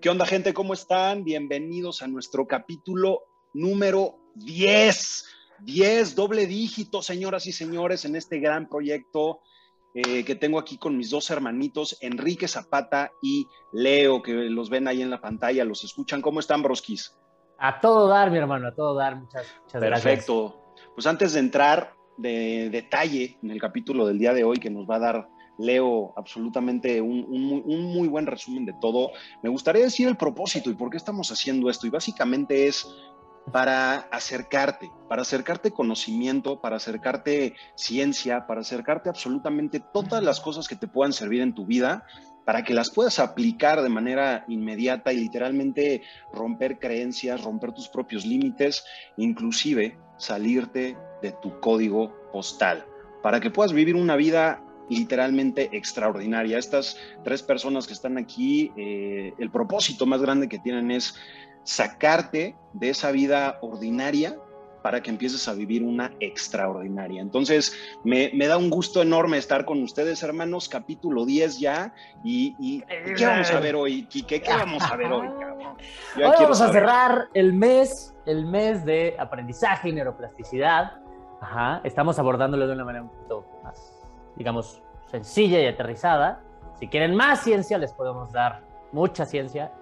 ¿Qué onda, gente? ¿Cómo están? Bienvenidos a nuestro capítulo número 10. 10, doble dígito, señoras y señores, en este gran proyecto eh, que tengo aquí con mis dos hermanitos, Enrique Zapata y Leo, que los ven ahí en la pantalla, los escuchan. ¿Cómo están, broskis? A todo dar, mi hermano, a todo dar. Muchas, muchas gracias. Perfecto. Pues antes de entrar de detalle en el capítulo del día de hoy, que nos va a dar Leo absolutamente un, muy buen resumen de todo. Me gustaría decir el propósito y por qué estamos haciendo esto. Y básicamente es para acercarte, para acercarte conocimiento, para acercarte ciencia, para acercarte absolutamente todas las cosas que te puedan servir en tu vida, para que las puedas aplicar de manera inmediata y literalmente romper creencias, romper tus propios límites, inclusive salirte de tu código postal, para que puedas vivir una vida literalmente extraordinaria. Estas tres personas que están aquí, eh, el propósito más grande que tienen es sacarte de esa vida ordinaria para que empieces a vivir una extraordinaria. Entonces, me, da un gusto enorme estar con ustedes, hermanos, capítulo 10 ya. ¿Y, qué vamos a ver hoy, Quique? ¿Qué vamos a ver hoy, Hoy vamos a cerrar el mes, el mes de aprendizaje y neuroplasticidad. Ajá. Estamos abordándolo de una manera un poquito digamos, sencilla y aterrizada. Si quieren más ciencia, les podemos dar mucha ciencia.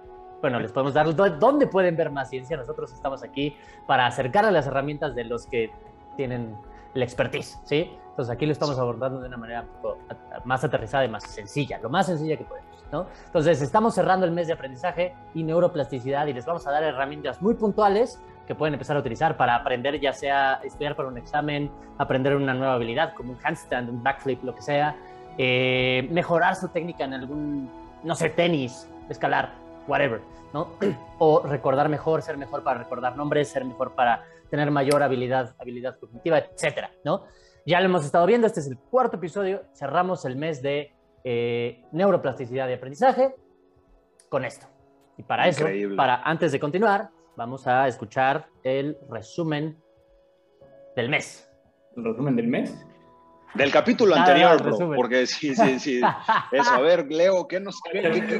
Bueno, les podemos dar dónde pueden ver más ciencia. Nosotros estamos aquí para acercar a las herramientas de los que tienen la expertise, ¿sí? Entonces aquí lo estamos abordando de una manera un poco más aterrizada y más sencilla, lo más sencilla que podemos, ¿no? Entonces estamos cerrando el mes de aprendizaje y neuroplasticidad y les vamos a dar herramientas muy puntuales que pueden empezar a utilizar para aprender, ya sea estudiar para un examen, aprender una nueva habilidad como un handstand, un backflip, lo que sea, eh, mejorar su técnica en algún, no sé, tenis, escalar, whatever, ¿no? O recordar mejor, ser mejor para recordar nombres, ser mejor para tener mayor habilidad, habilidad cognitiva, etcétera, ¿no? Ya lo hemos estado viendo, este es el cuarto episodio, cerramos el mes de eh, neuroplasticidad y aprendizaje con esto. Y para eso, para antes de continuar, vamos a escuchar el resumen del mes. ¿El resumen del mes? Del capítulo anterior, bro, porque sí, sí, sí. Eso, a ver, Leo, ¿qué, nos,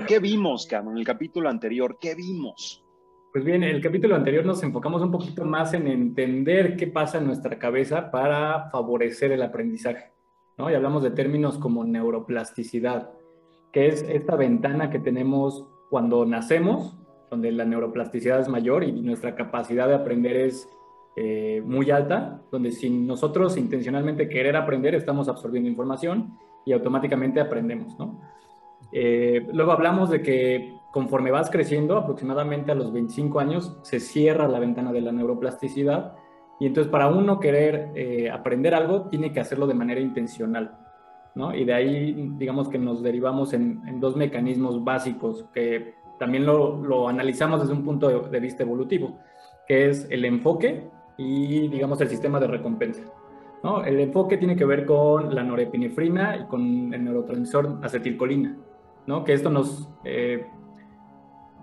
qué, vimos, cabrón, en el capítulo anterior? ¿Qué vimos? Pues bien, en el capítulo anterior nos enfocamos un poquito más en entender qué pasa en nuestra cabeza para favorecer el aprendizaje, ¿no? Y hablamos de términos como neuroplasticidad, que es esta ventana que tenemos cuando nacemos donde la neuroplasticidad es mayor y nuestra capacidad de aprender es eh, muy alta, donde sin nosotros intencionalmente querer aprender estamos absorbiendo información y automáticamente aprendemos, ¿no? Eh, luego hablamos de que conforme vas creciendo, aproximadamente a los 25 años, se cierra la ventana de la neuroplasticidad y entonces para uno querer eh, aprender algo, tiene que hacerlo de manera intencional. ¿no? Y de ahí, digamos que nos derivamos en, en dos mecanismos básicos que también lo, analizamos desde un punto de, vista evolutivo, que es el enfoque y, digamos, el sistema de recompensa. ¿no? El enfoque tiene que ver con la norepinefrina y con el neurotransmisor acetilcolina, ¿no? que esto nos, eh,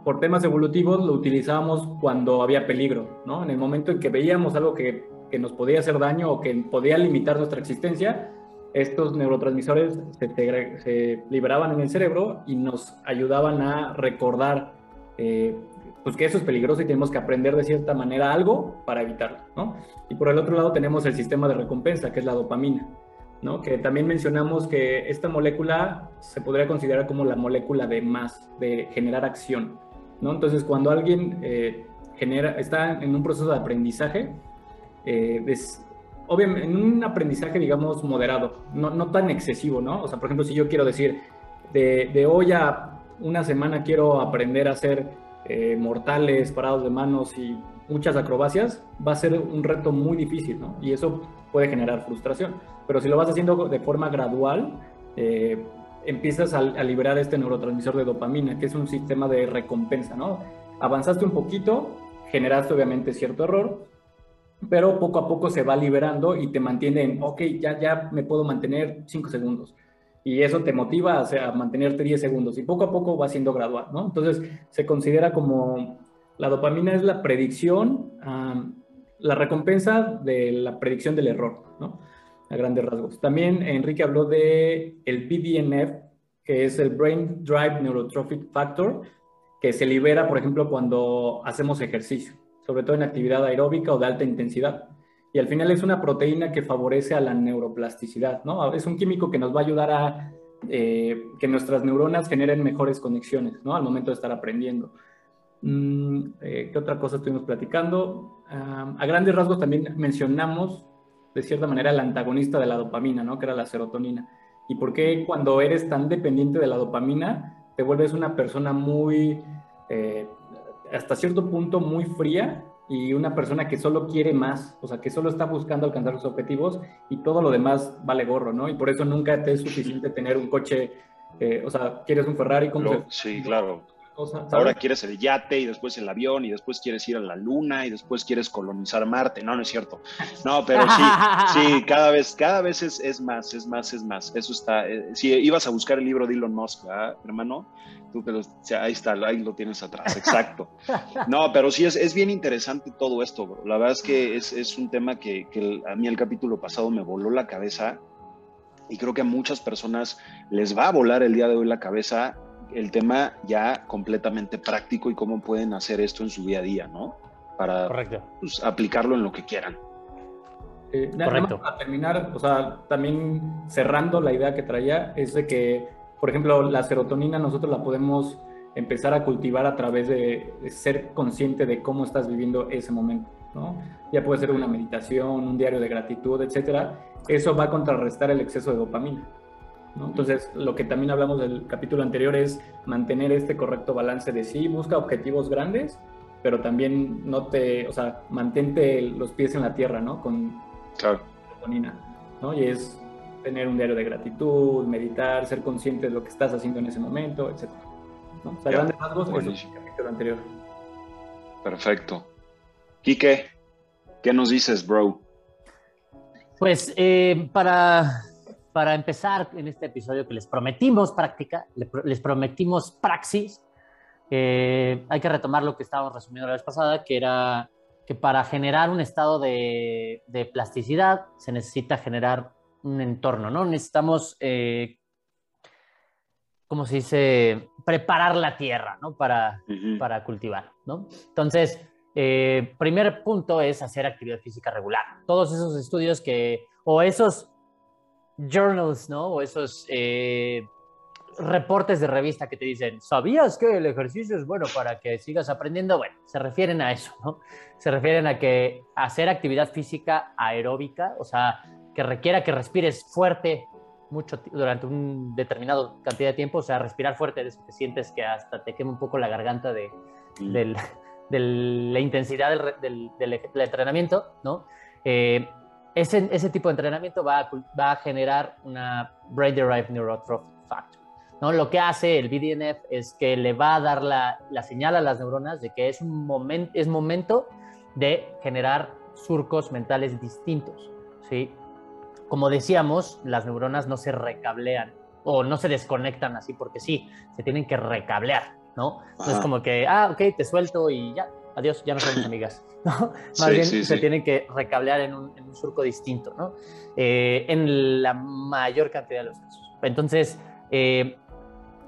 por temas evolutivos, lo utilizábamos cuando había peligro, ¿no? en el momento en que veíamos algo que, que nos podía hacer daño o que podía limitar nuestra existencia, estos neurotransmisores se, liberaban en el cerebro y nos ayudaban a recordar eh, pues que eso es peligroso y tenemos que aprender de cierta manera algo para evitarlo, ¿no? Y por el otro lado tenemos el sistema de recompensa, que es la dopamina, ¿no? Que también mencionamos que esta molécula se podría considerar como la molécula de más, de generar acción, ¿no? Entonces, cuando alguien eh, genera, está en un proceso de aprendizaje, eh, obviamente, en un aprendizaje, digamos, moderado, no, no, tan excesivo, ¿no? O sea, por ejemplo, si yo quiero decir, de, hoy a una semana quiero aprender a hacer eh, mortales, parados de manos y muchas acrobacias, va a ser un reto muy difícil, ¿no? Y eso puede generar frustración. Pero si lo vas haciendo de forma gradual, eh, empiezas a, a, liberar este neurotransmisor de dopamina, que es un sistema de recompensa, ¿no? Avanzaste un poquito, generaste obviamente cierto error, pero poco a poco se va liberando y te mantiene en, ok, ya, ya me puedo mantener 5 segundos. Y eso te motiva o sea, a mantenerte 10 segundos y poco a poco va siendo gradual, ¿no? Entonces se considera como la dopamina es la predicción, la recompensa de la predicción del error, ¿no? A grandes rasgos. También Enrique habló de el BDNF, que es el Brain Drive Neurotrophic Factor, que se libera, por ejemplo, cuando hacemos ejercicio, sobre todo en actividad aeróbica o de alta intensidad. Y al final es una proteína que favorece a la neuroplasticidad, ¿no? Es un químico que nos va a ayudar a eh, que nuestras neuronas generen mejores conexiones, ¿no? Al momento de estar aprendiendo. Mm, eh, ¿Qué otra cosa estuvimos platicando? A grandes rasgos también mencionamos, de cierta manera, el antagonista de la dopamina, ¿no? Que era la serotonina. ¿Y por qué cuando eres tan dependiente de la dopamina te vuelves una persona muy, eh, hasta cierto punto, muy fría y una persona que solo quiere más, o sea, que solo está buscando alcanzar sus objetivos y todo lo demás vale gorro, ¿no? Y por eso nunca te es suficiente tener un coche, eh, o sea, quieres un Ferrari, ¿cómo Sí, claro. Ahora quieres el yate y después el avión y después quieres ir a la luna y después quieres colonizar Marte. No, no es cierto. No, pero sí, sí, cada vez, cada vez es, es más, es más, es más. Eso está. Eh, si ibas a buscar el libro de Elon Musk, hermano, tú que lo, ahí está, ahí lo tienes atrás, exacto. No, pero sí es, es bien interesante todo esto. La verdad es que es, es un tema que, que a mí el capítulo pasado me voló la cabeza y creo que a muchas personas les va a volar el día de hoy la cabeza el tema ya completamente práctico y cómo pueden hacer esto en su día a día, ¿no? Para pues, aplicarlo en lo que quieran. Eh, Correcto. Para terminar, o sea, también cerrando la idea que traía, es de que, por ejemplo, la serotonina nosotros la podemos empezar a cultivar a través de, ser consciente de cómo estás viviendo ese momento, ¿no? Ya puede ser una meditación, un diario de gratitud, etcétera. Eso va a contrarrestar el exceso de dopamina. Entonces, lo que también hablamos del capítulo anterior es mantener este correcto balance de sí, busca objetivos grandes, pero también no te, o sea, mantente los pies en la tierra, ¿no? Con claro. ¿no? Y es tener un diario de gratitud, meditar, ser consciente de lo que estás haciendo en ese momento, etc. ¿no? O sea, grandes rasgos, eso es el capítulo anterior. Perfecto. Quique, ¿qué nos dices, bro? Pues eh, para para empezar en este episodio que les prometimos práctica, les prometimos praxis, eh, hay que retomar lo que estábamos resumiendo la vez pasada, que era que para generar un estado de, plasticidad se necesita generar un entorno, ¿no? Necesitamos, eh, ¿cómo se dice? Preparar la tierra, ¿no? Para, para cultivar, ¿no? Entonces, eh, primer punto es hacer actividad física regular. Todos esos estudios que, o esos journals, ¿no? O esos eh, reportes de revista que te dicen, ¿sabías que el ejercicio es bueno para que sigas aprendiendo? Bueno, se refieren a eso, ¿no? Se refieren a que hacer actividad física aeróbica, o sea, que requiera que respires fuerte mucho durante un determinado cantidad de tiempo, o sea, respirar fuerte, de que sientes que hasta te quema un poco la garganta de, la intensidad del, del, entrenamiento, ¿no? Eh, ese, ese tipo de entrenamiento va a, va a generar una Brain Derived Neurotrophic Factor. ¿no? Lo que hace el BDNF es que le va a dar la, la señal a las neuronas de que es, un momento es momento de generar surcos mentales distintos. ¿sí? Como decíamos, las neuronas no se recablean o no se desconectan así porque sí, se tienen que recablear. ¿no? es como que, ah, ok, te suelto y ya, adiós, ya no somos amigas. ¿no? Más bien se tienen que recablear en un, surco distinto, ¿no? Eh, en la mayor cantidad de los casos. Entonces, eh,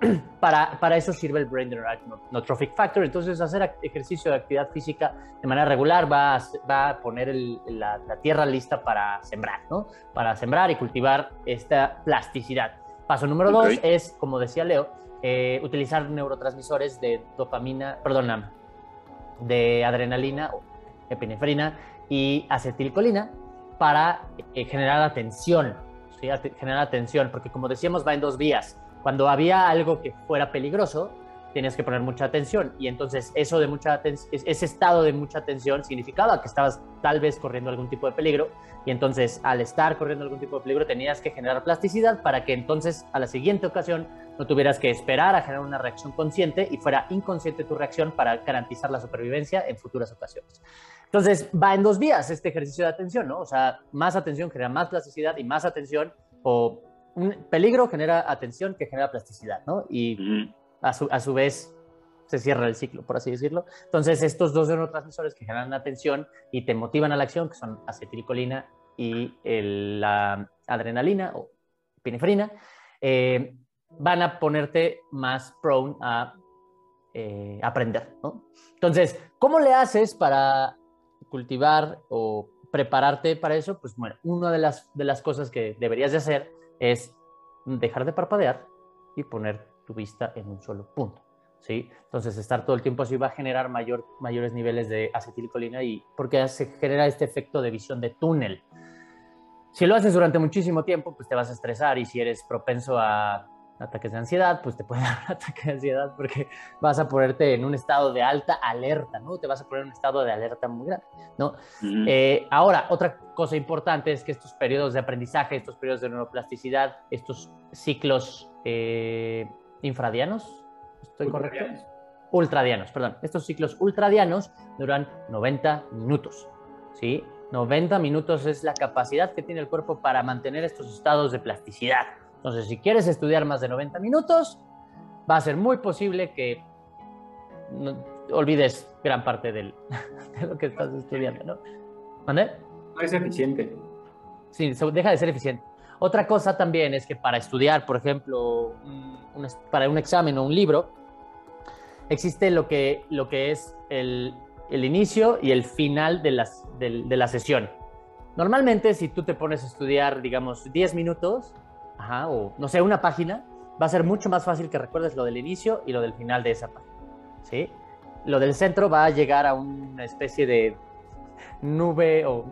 para, para, eso sirve el Brain Neurotrophic Factor. Entonces, hacer ejercicio de actividad física de manera regular va a, va a poner la, tierra lista para sembrar, ¿no? Para sembrar y cultivar esta plasticidad. Paso número dos es, como decía Leo, eh, utilizar neurotransmisores de dopamina, perdona, de adrenalina, epinefrina y acetilcolina para eh, generar atención, generar atención, porque como decíamos va en dos vías. Cuando había algo que fuera peligroso, tenías que poner mucha atención y entonces eso de mucha ese estado de mucha atención significaba que estabas tal vez corriendo algún tipo de peligro y entonces al estar corriendo algún tipo de peligro tenías que generar plasticidad para que entonces a la siguiente ocasión no tuvieras que esperar a generar una reacción consciente y fuera inconsciente tu reacción para garantizar la supervivencia en futuras ocasiones. Entonces, va en dos vías este ejercicio de atención, ¿no? O sea, más atención genera más plasticidad y más atención o un peligro genera atención que genera plasticidad, ¿no? Y a, su, a su vez se cierra el ciclo, por así decirlo. Entonces, estos dos neurotransmisores que generan atención y te motivan a la acción, que son acetilcolina y la adrenalina o pinefrina, eh, van a ponerte más prone a eh, aprender. Entonces, ¿cómo le haces para cultivar o prepararte para eso? Pues bueno, una de las, de las cosas que deberías de hacer es dejar de parpadear y poner tu vista en un solo punto. ¿sí? Entonces, estar todo el tiempo así va a generar mayor, mayores niveles de acetilcolina y porque se genera este efecto de visión de túnel. Si lo haces durante muchísimo tiempo, pues te vas a estresar y si eres propenso a ataques de ansiedad, pues te puede dar un ataque de ansiedad porque vas a ponerte en un estado de alta alerta, ¿no? Te vas a poner en un estado de alerta muy grande, ¿no? Eh, ahora, otra cosa importante es que estos periodos de aprendizaje, estos periodos de neuroplasticidad, estos ciclos eh, infradianos, ¿estoy correcto? Ultradianos, perdón. Estos ciclos ultradianos duran 90 minutos, ¿sí? 90 minutos es la capacidad que tiene el cuerpo para mantener estos estados de plasticidad. Entonces, si quieres estudiar más de 90 minutos, va a ser muy posible que olvides gran parte de lo que estás estudiando, ¿no? ¿Mande? No es eficiente. Sí, deja de ser eficiente. Otra cosa también es que para estudiar, por ejemplo, para un examen o un libro, existe lo que, lo que es el, inicio y el final de, las, de la sesión. Normalmente, si tú te pones a estudiar, digamos, 10 minutos, ajá, o no sé, una página, va a ser mucho más fácil que recuerdes lo del inicio y lo del final de esa página. ¿sí? Lo del centro va a llegar a una especie de nube o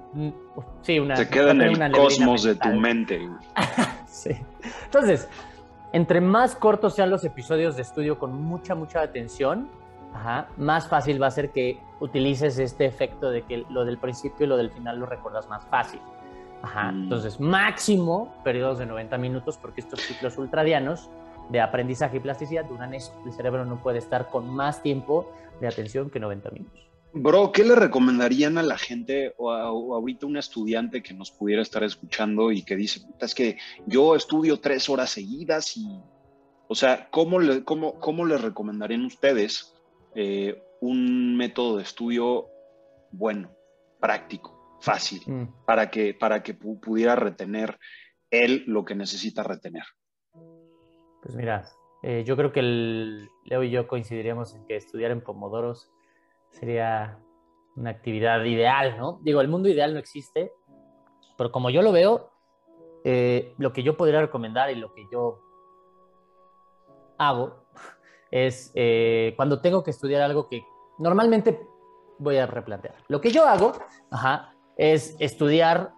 sí, una... Se queda en el cosmos de tu mente. sí. Entonces, entre más cortos sean los episodios de estudio con mucha, mucha atención, ajá, más fácil va a ser que utilices este efecto de que lo del principio y lo del final lo recuerdas más fácil. Ajá. Mm. Entonces, máximo periodos de 90 minutos, porque estos ciclos ultradianos de aprendizaje y plasticidad duran eso. El cerebro no puede estar con más tiempo de atención que 90 minutos. Bro, ¿qué le recomendarían a la gente o, ahorita un estudiante que nos pudiera estar escuchando y que dice, es que yo estudio tres horas seguidas y, o sea, ¿cómo, le, cómo, cómo les recomendarían ustedes eh, un método de estudio bueno, práctico? fácil mm. para, que, para que pudiera retener él lo que necesita retener. Pues mira, eh, yo creo que Leo y yo coincidiríamos en que estudiar en Pomodoros sería una actividad ideal, ¿no? Digo, el mundo ideal no existe, pero como yo lo veo, eh, lo que yo podría recomendar y lo que yo hago es eh, cuando tengo que estudiar algo que normalmente voy a replantear. Lo que yo hago, ajá, es estudiar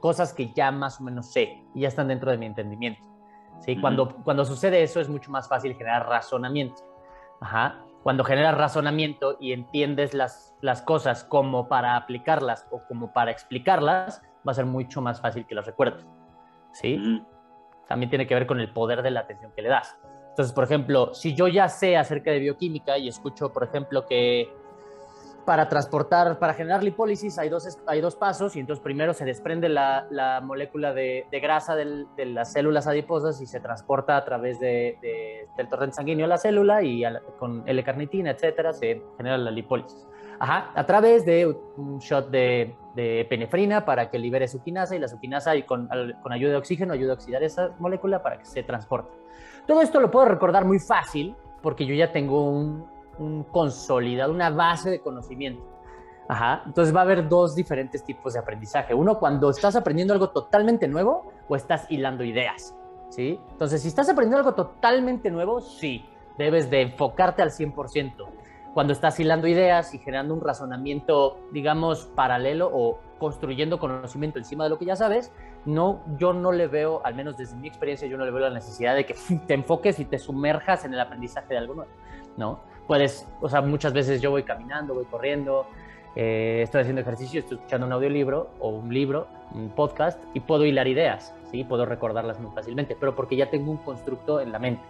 cosas que ya más o menos sé y ya están dentro de mi entendimiento. ¿sí? cuando, cuando sucede eso es mucho más fácil generar razonamiento. Ajá. Cuando generas razonamiento y entiendes las, las cosas como para aplicarlas o como para explicarlas, va a ser mucho más fácil que las recuerdes. ¿sí? También tiene que ver con el poder de la atención que le das. Entonces, por ejemplo, si yo ya sé acerca de bioquímica y escucho, por ejemplo, que para transportar, para generar lipólisis hay dos, hay dos pasos y entonces primero se desprende la, la molécula de, de grasa de las células adiposas y se transporta a través de, del torrente sanguíneo a la célula y con L-carnitina, etcétera, se genera la lipólisis. Ajá, a través de un shot de, penefrina para que libere su quinasa y la suquinasa y con, con ayuda de oxígeno ayuda a oxidar esa molécula para que se transporte. Todo esto lo puedo recordar muy fácil porque yo ya tengo un, un consolidado, una base de conocimiento. Ajá. Entonces va a haber dos diferentes tipos de aprendizaje. Uno cuando estás aprendiendo algo totalmente nuevo o estás hilando ideas. ¿sí? Entonces, si estás aprendiendo algo totalmente nuevo, sí, debes de enfocarte al 100%. Cuando estás hilando ideas y generando un razonamiento, digamos, paralelo o construyendo conocimiento encima de lo que ya sabes, no, yo no le veo, al menos desde mi experiencia, yo no le veo la necesidad de que te enfoques y te sumerjas en el aprendizaje de algo nuevo, ¿no? Puedes, o sea, muchas veces yo voy caminando, voy corriendo, eh, estoy haciendo ejercicio, estoy escuchando un audiolibro o un libro, un podcast, y puedo hilar ideas, ¿sí? Puedo recordarlas muy fácilmente, pero porque ya tengo un constructo en la mente.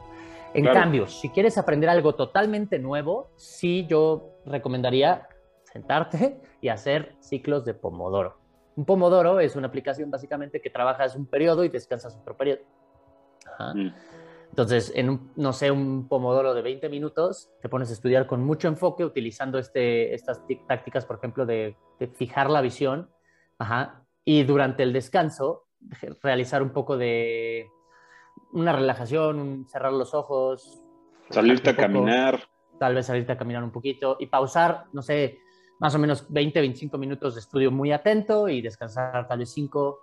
En cambio, si quieres aprender algo totalmente nuevo, sí yo recomendaría sentarte y hacer ciclos de Pomodoro. Un Pomodoro es una aplicación básicamente que trabajas un periodo y descansas otro periodo. Ajá. Mm. Entonces, en un, no sé, un pomodoro de 20 minutos, te pones a estudiar con mucho enfoque utilizando este, estas tácticas, por ejemplo, de, fijar la visión, ajá, y durante el descanso realizar un poco de una relajación, cerrar los ojos, Salirte a caminar. Tal vez salirte a caminar un poquito y pausar, no sé, más o menos 20, 25 minutos de estudio muy atento y descansar tal vez 5,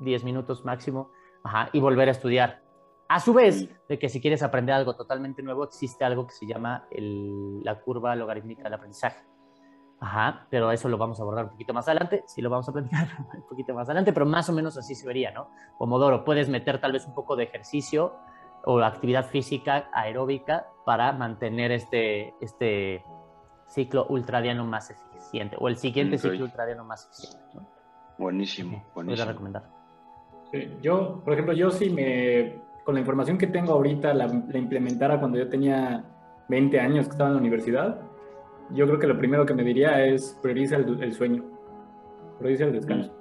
10 minutos máximo ajá, y volver a estudiar. A su vez, de que si quieres aprender algo totalmente nuevo, existe algo que se llama la curva logarítmica del aprendizaje. Ajá, pero eso lo vamos a abordar un poquito más adelante, sí lo vamos a platicar un poquito más adelante, pero más o menos así se vería, ¿no? Pomodoro, puedes meter tal vez un poco de ejercicio o actividad física aeróbica para mantener este, este ciclo ultradiano más eficiente o el siguiente ciclo ultradiano más eficiente. ¿no? Buenísimo, buenísimo. Voy a recomendar. Sí, yo, por ejemplo, yo sí me, con la información que tengo ahorita, la, la implementara cuando yo tenía 20 años que estaba en la universidad, yo creo que lo primero que me diría es prioriza el, sueño, prioriza el descanso.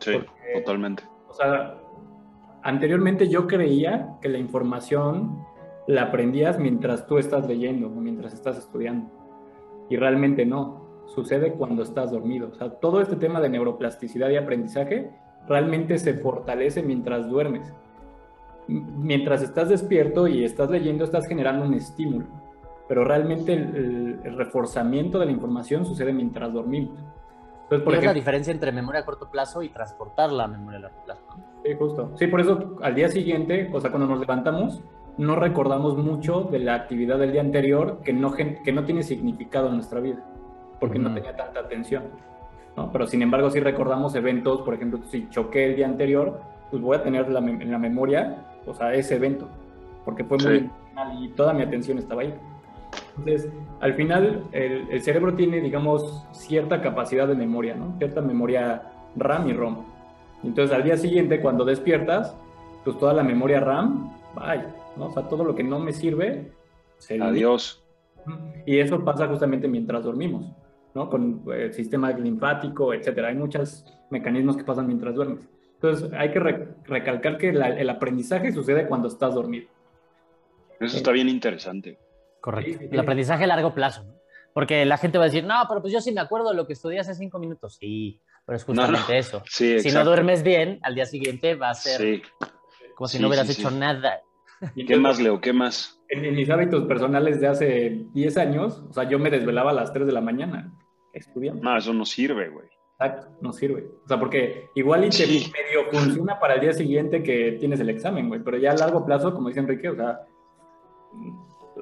Sí, totalmente. O sea, anteriormente yo creía que la información la aprendías mientras tú estás leyendo o mientras estás estudiando. Y realmente no. Sucede cuando estás dormido. O sea, todo este tema de neuroplasticidad y aprendizaje realmente se fortalece mientras duermes. Mientras estás despierto y estás leyendo, estás generando un estímulo pero realmente el, reforzamiento de la información sucede mientras dormimos. Entonces, por es la diferencia entre memoria a corto plazo y transportar la memoria a largo plazo. Sí, justo. Sí, por eso al día siguiente, o sea, cuando nos levantamos, no recordamos mucho de la actividad del día anterior que no, que no tiene significado en nuestra vida, porque no tenía tanta atención. ¿no? Pero sin embargo, si recordamos eventos, por ejemplo, si choqué el día anterior, pues voy a tener en la memoria, o sea, ese evento, porque fue muy y toda mi atención estaba ahí. Entonces, al final, el, cerebro tiene, digamos, cierta capacidad de memoria, ¿no? Cierta memoria RAM y ROM. Entonces, al día siguiente, cuando despiertas, pues toda la memoria RAM, vaya, ¿no? O sea, todo lo que no me sirve, se Adiós. Y eso pasa justamente mientras dormimos, ¿no? Con el eh, sistema linfático, etcétera. Hay muchos mecanismos que pasan mientras duermes. Entonces, hay que recalcar que el aprendizaje sucede cuando estás dormido. Eso está bien interesante. Correcto. El aprendizaje a largo plazo. Porque la gente va a decir, no, pero pues yo sí me acuerdo de lo que estudié hace cinco minutos. Sí, pero es justamente eso. si no duermes bien, al día siguiente va a ser como si no hubieras hecho nada. ¿Qué más, Leo? ¿Qué más? En, mis hábitos personales de hace 10 años, o sea, yo me desvelaba a las 3 de la mañana estudiando. No, eso no sirve, güey. Exacto, no sirve. O sea, porque igual y te medio funciona para el día siguiente que tienes el examen, güey, pero ya a largo plazo, como dice Enrique, o sea,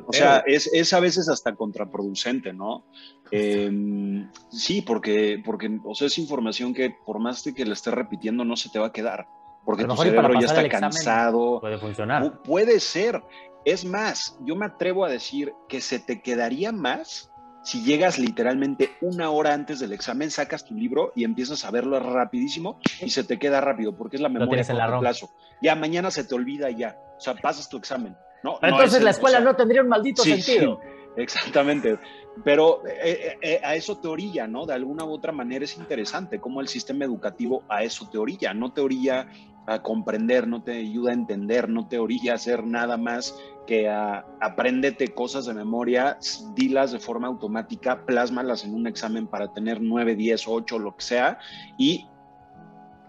o sea, es, es, a veces hasta contraproducente, ¿no? Em, sí, porque, porque, o sea, es información que por más de que la estés repitiendo no se te va a quedar, porque tu cerebro ya está cansado. Puede funcionar. puede ser. Es más, yo me atrevo a decir que se te quedaría más si llegas literalmente una hora antes del examen, sacas tu libro y empiezas a verlo rapidísimo y se te queda rápido, porque es la memoria a corto plazo. Ya mañana se te olvida ya, o sea, pasas tu examen. Entonces la escuela no tendría un maldito sentido. exactamente. Pero eh, eh, eh, a eso te orilla, ¿no? De alguna u otra manera es interesante cómo el sistema educativo a eso te orilla. No te orilla a comprender, no te ayuda a entender, no te orilla a hacer nada más que a apréndete cosas de memoria, dilas de forma automática, plásmalas en un examen para tener 9, 10, 8, lo que sea, y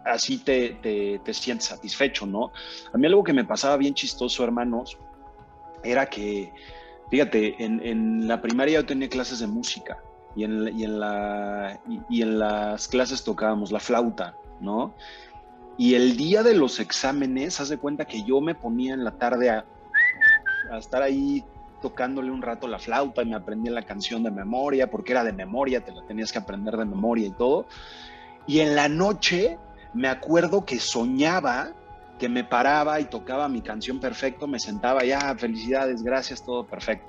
así te, te, te sientes satisfecho, ¿no? A mí algo que me pasaba bien chistoso, hermanos, era que, fíjate, en, la primaria yo tenía clases de música y en, la, y, en las clases tocábamos la flauta, ¿no? Y el día de los exámenes, haz de cuenta que yo me ponía en la tarde a, estar ahí tocándole un rato la flauta y me aprendí la canción de memoria, porque era de memoria, te la tenías que aprender de memoria y todo. Y en la noche me acuerdo que soñaba que me paraba y tocaba mi canción perfecto, me sentaba ya, felicidades, gracias, todo perfecto.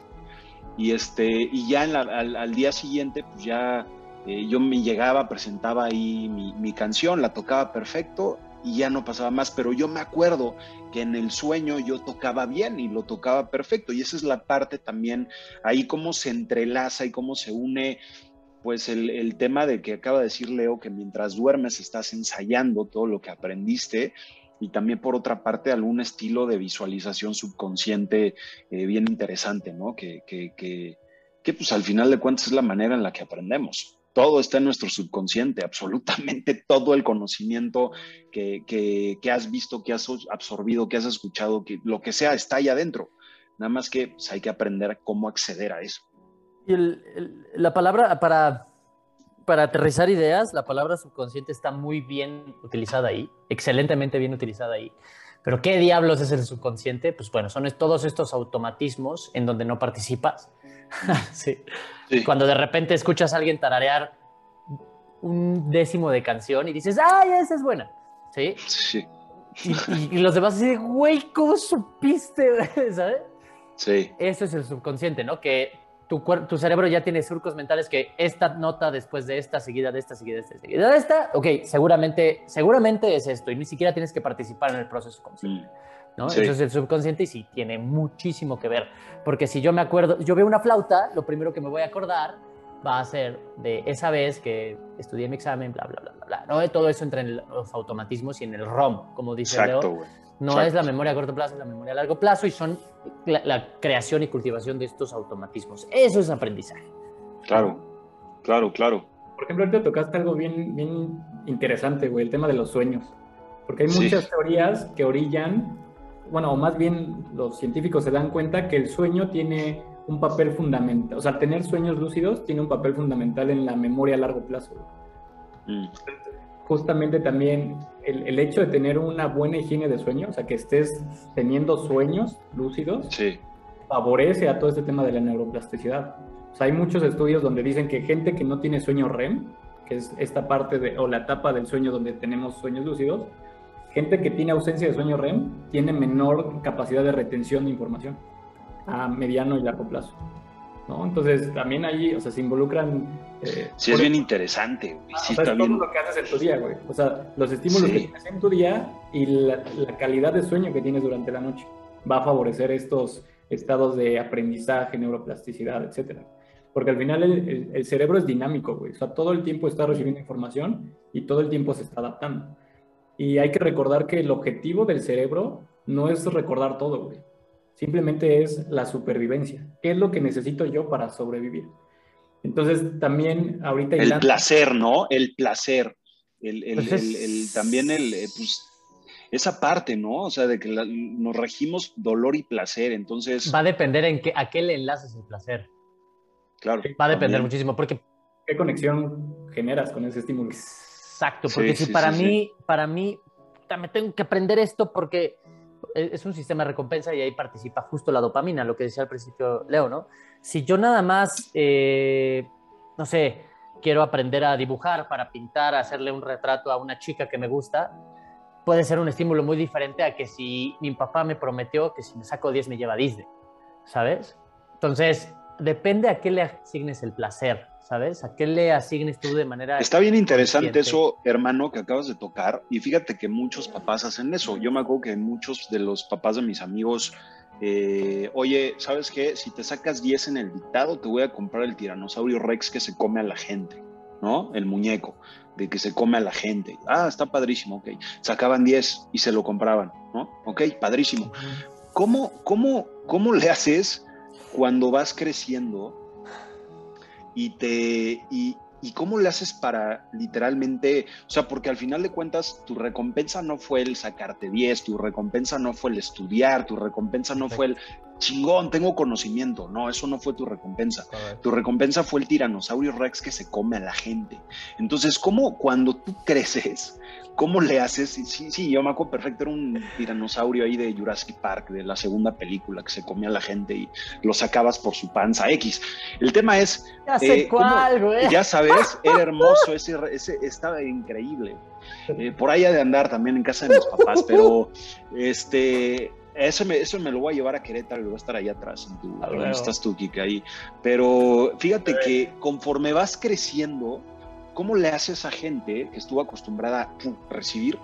Y, este, y ya al, día siguiente, pues ya eh, yo me llegaba, presentaba ahí mi, canción, la tocaba perfecto y ya no pasaba más, pero yo me acuerdo que en el sueño yo tocaba bien y lo tocaba perfecto y esa es la parte también, ahí cómo se entrelaza y cómo se une pues el, el, tema de que acaba de decir Leo, que mientras duermes estás ensayando todo lo que aprendiste y también por otra parte algún estilo de visualización subconsciente eh, bien interesante, ¿no? Que, que, que, que, pues al final de cuentas es la manera en la que aprendemos. Todo está en nuestro subconsciente, absolutamente todo el conocimiento que, has visto, que has absorbido, que has escuchado, que lo que sea está ahí adentro. Nada más que pues, hay que aprender cómo acceder a eso. Y la palabra para, para aterrizar ideas, la palabra subconsciente está muy bien utilizada ahí, excelentemente bien utilizada ahí. Pero ¿qué diablos es el subconsciente? Pues bueno, son todos estos automatismos en donde no participas. sí. Cuando de repente escuchas a alguien tararear un décimo de canción y dices, ¡ay, esa es buena! ¿Sí? Sí. Y, los demás dicen, güey, ¿cómo supiste? ¿Sabes? Sí. Eso es el subconsciente, ¿no? Que tu, tu cerebro ya tiene surcos mentales que esta nota después de esta, seguida de esta, seguida de esta, seguida de esta, ok, seguramente, seguramente es esto y ni siquiera tienes que participar en el proceso consciente. Mm. ¿No? Eso es el subconsciente y sí, tiene muchísimo que ver. Porque si yo me acuerdo, yo veo una flauta, lo primero que me voy a acordar va a ser de esa vez que estudié mi examen, bla, bla, bla, bla, bla. ¿no? Todo eso entra en los automatismos y en el ROM, como dice Exacto, Leo. No es la memoria a corto plazo, es la memoria a largo plazo y son la, creación y cultivación de estos automatismos. Eso es aprendizaje. Claro, claro, claro. Por ejemplo, ahorita tocaste algo bien, bien interesante, güey, el tema de los sueños. Porque hay muchas teorías que orillan, bueno, o más bien los científicos se dan cuenta que el sueño tiene un papel fundamental, o sea, tener sueños lúcidos tiene un papel fundamental en la memoria a largo plazo. Mm. Justamente también el, hecho de tener una buena higiene de sueño, o sea, que estés teniendo sueños lúcidos, favorece a todo este tema de la neuroplasticidad. O sea, hay muchos estudios donde dicen que gente que no tiene sueño REM, que es esta parte de, o la etapa del sueño donde tenemos sueños lúcidos, gente que tiene ausencia de sueño REM tiene menor capacidad de retención de información a mediano y largo plazo. ¿no? Entonces, también ahí, o sea, se involucran... Eh, sí, es bien interesante. Ah, sí, o sea, es todo lo que haces en tu día, güey. O sea, los estímulos que tienes en tu día y la, calidad de sueño que tienes durante la noche va a favorecer estos estados de aprendizaje, neuroplasticidad, etcétera. Porque al final el, el, cerebro es dinámico, güey. O sea, todo el tiempo está recibiendo información y todo el tiempo se está adaptando. Y hay que recordar que el objetivo del cerebro no es recordar todo, güey. Simplemente es la supervivencia. ¿Qué es lo que necesito yo para sobrevivir? Entonces, también ahorita... El placer, ¿no? El placer. El, el, pues también el, eh, pues, esa parte, ¿no? O sea, de que nos regimos dolor y placer, entonces... Va a depender en qué, a qué le enlaces el placer. Claro. Va a depender muchísimo, porque... ¿Qué conexión generas con ese estímulo? Exacto, porque si para mí, para mí, me tengo que aprender esto porque e-, es un sistema de recompensa y ahí participa justo la dopamina, lo que decía al principio Leo, ¿no? Si yo nada más, eh, no sé, quiero aprender a dibujar para pintar, hacerle un retrato a una chica que me gusta, puede ser un estímulo muy diferente a que si mi papá me prometió que si me saco 10 me lleva a Disney, ¿sabes? Entonces, depende a qué le asignes el placer. ¿sabes? ¿A qué le asignes tú de manera... Está bien interesante eso, hermano, que acabas de tocar. Y fíjate que muchos papás hacen eso. Yo me acuerdo que muchos de los papás de mis amigos, eh, oye, ¿sabes qué? Si te sacas 10 en el dictado, te voy a comprar el tiranosaurio Rex que se come a la gente, ¿no? El muñeco de que se come a la gente. Ah, está padrísimo, ok. Sacaban 10 y se lo compraban, ¿no? Ok, padrísimo. ¿Cómo, cómo, cómo le haces cuando vas creciendo y te y, y, cómo le haces para literalmente, o sea, porque al final de cuentas tu recompensa no fue el sacarte 10, tu recompensa no fue el estudiar, tu recompensa no fue el chingón, tengo conocimiento, no, eso no fue tu recompensa. Tu recompensa fue el tiranosaurio Rex que se come a la gente. Entonces, ¿cómo cuando tú creces, ¿Cómo le haces? Sí, sí, yo me acuerdo perfecto, era un tiranosaurio ahí de Jurassic Park, de la segunda película, que se comía a la gente y lo sacabas por su panza X. El tema es... Ya sé eh, cuál, güey. Ya sabes, era hermoso, ese, ese estaba increíble. Eh, por ahí ha de andar también en casa de mis papás, pero este... Eso me, eso me lo voy a llevar a Querétaro y voy a estar ahí atrás, en tu, estás tú, Kika, ahí. Pero fíjate que conforme vas creciendo, ¿Cómo le hace esa gente que estuvo acostumbrada a recibir?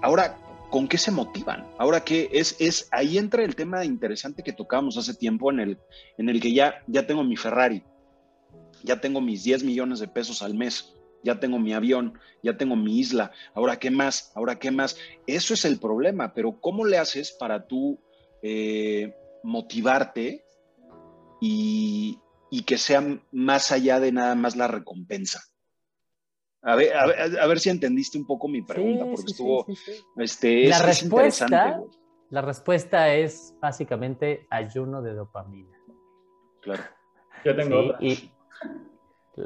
Ahora, ¿con qué se motivan? Ahora que es, es ahí entra el tema interesante que tocábamos hace tiempo en el, en el que ya, ya tengo mi Ferrari, ya tengo mis 10 millones de pesos al mes, ya tengo mi avión, ya tengo mi isla, ahora qué más, ahora qué más. Eso es el problema, pero ¿cómo le haces para tú eh, motivarte y, y que sea más allá de nada más la recompensa? A ver, a ver, si entendiste un poco mi pregunta, porque estuvo, este, la respuesta, La respuesta es básicamente ayuno de dopamina. Claro. Yo tengo otra. Y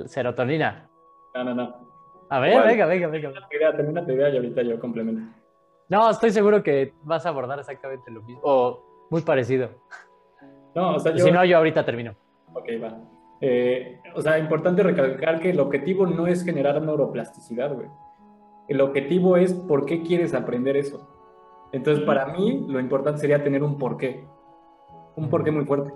serotonina. No, no, no. A ver, venga, venga, venga. Termina tu idea y ahorita yo complemento. No, estoy seguro que vas a abordar exactamente lo mismo. O muy parecido. No, o sea, yo... Si no, yo ahorita termino. Ok, va. Eh, o sea, importante recalcar que el objetivo no es generar neuroplasticidad, güey. El objetivo es por qué quieres aprender eso. Entonces, para mí, lo importante sería tener un porqué. Un porqué muy fuerte.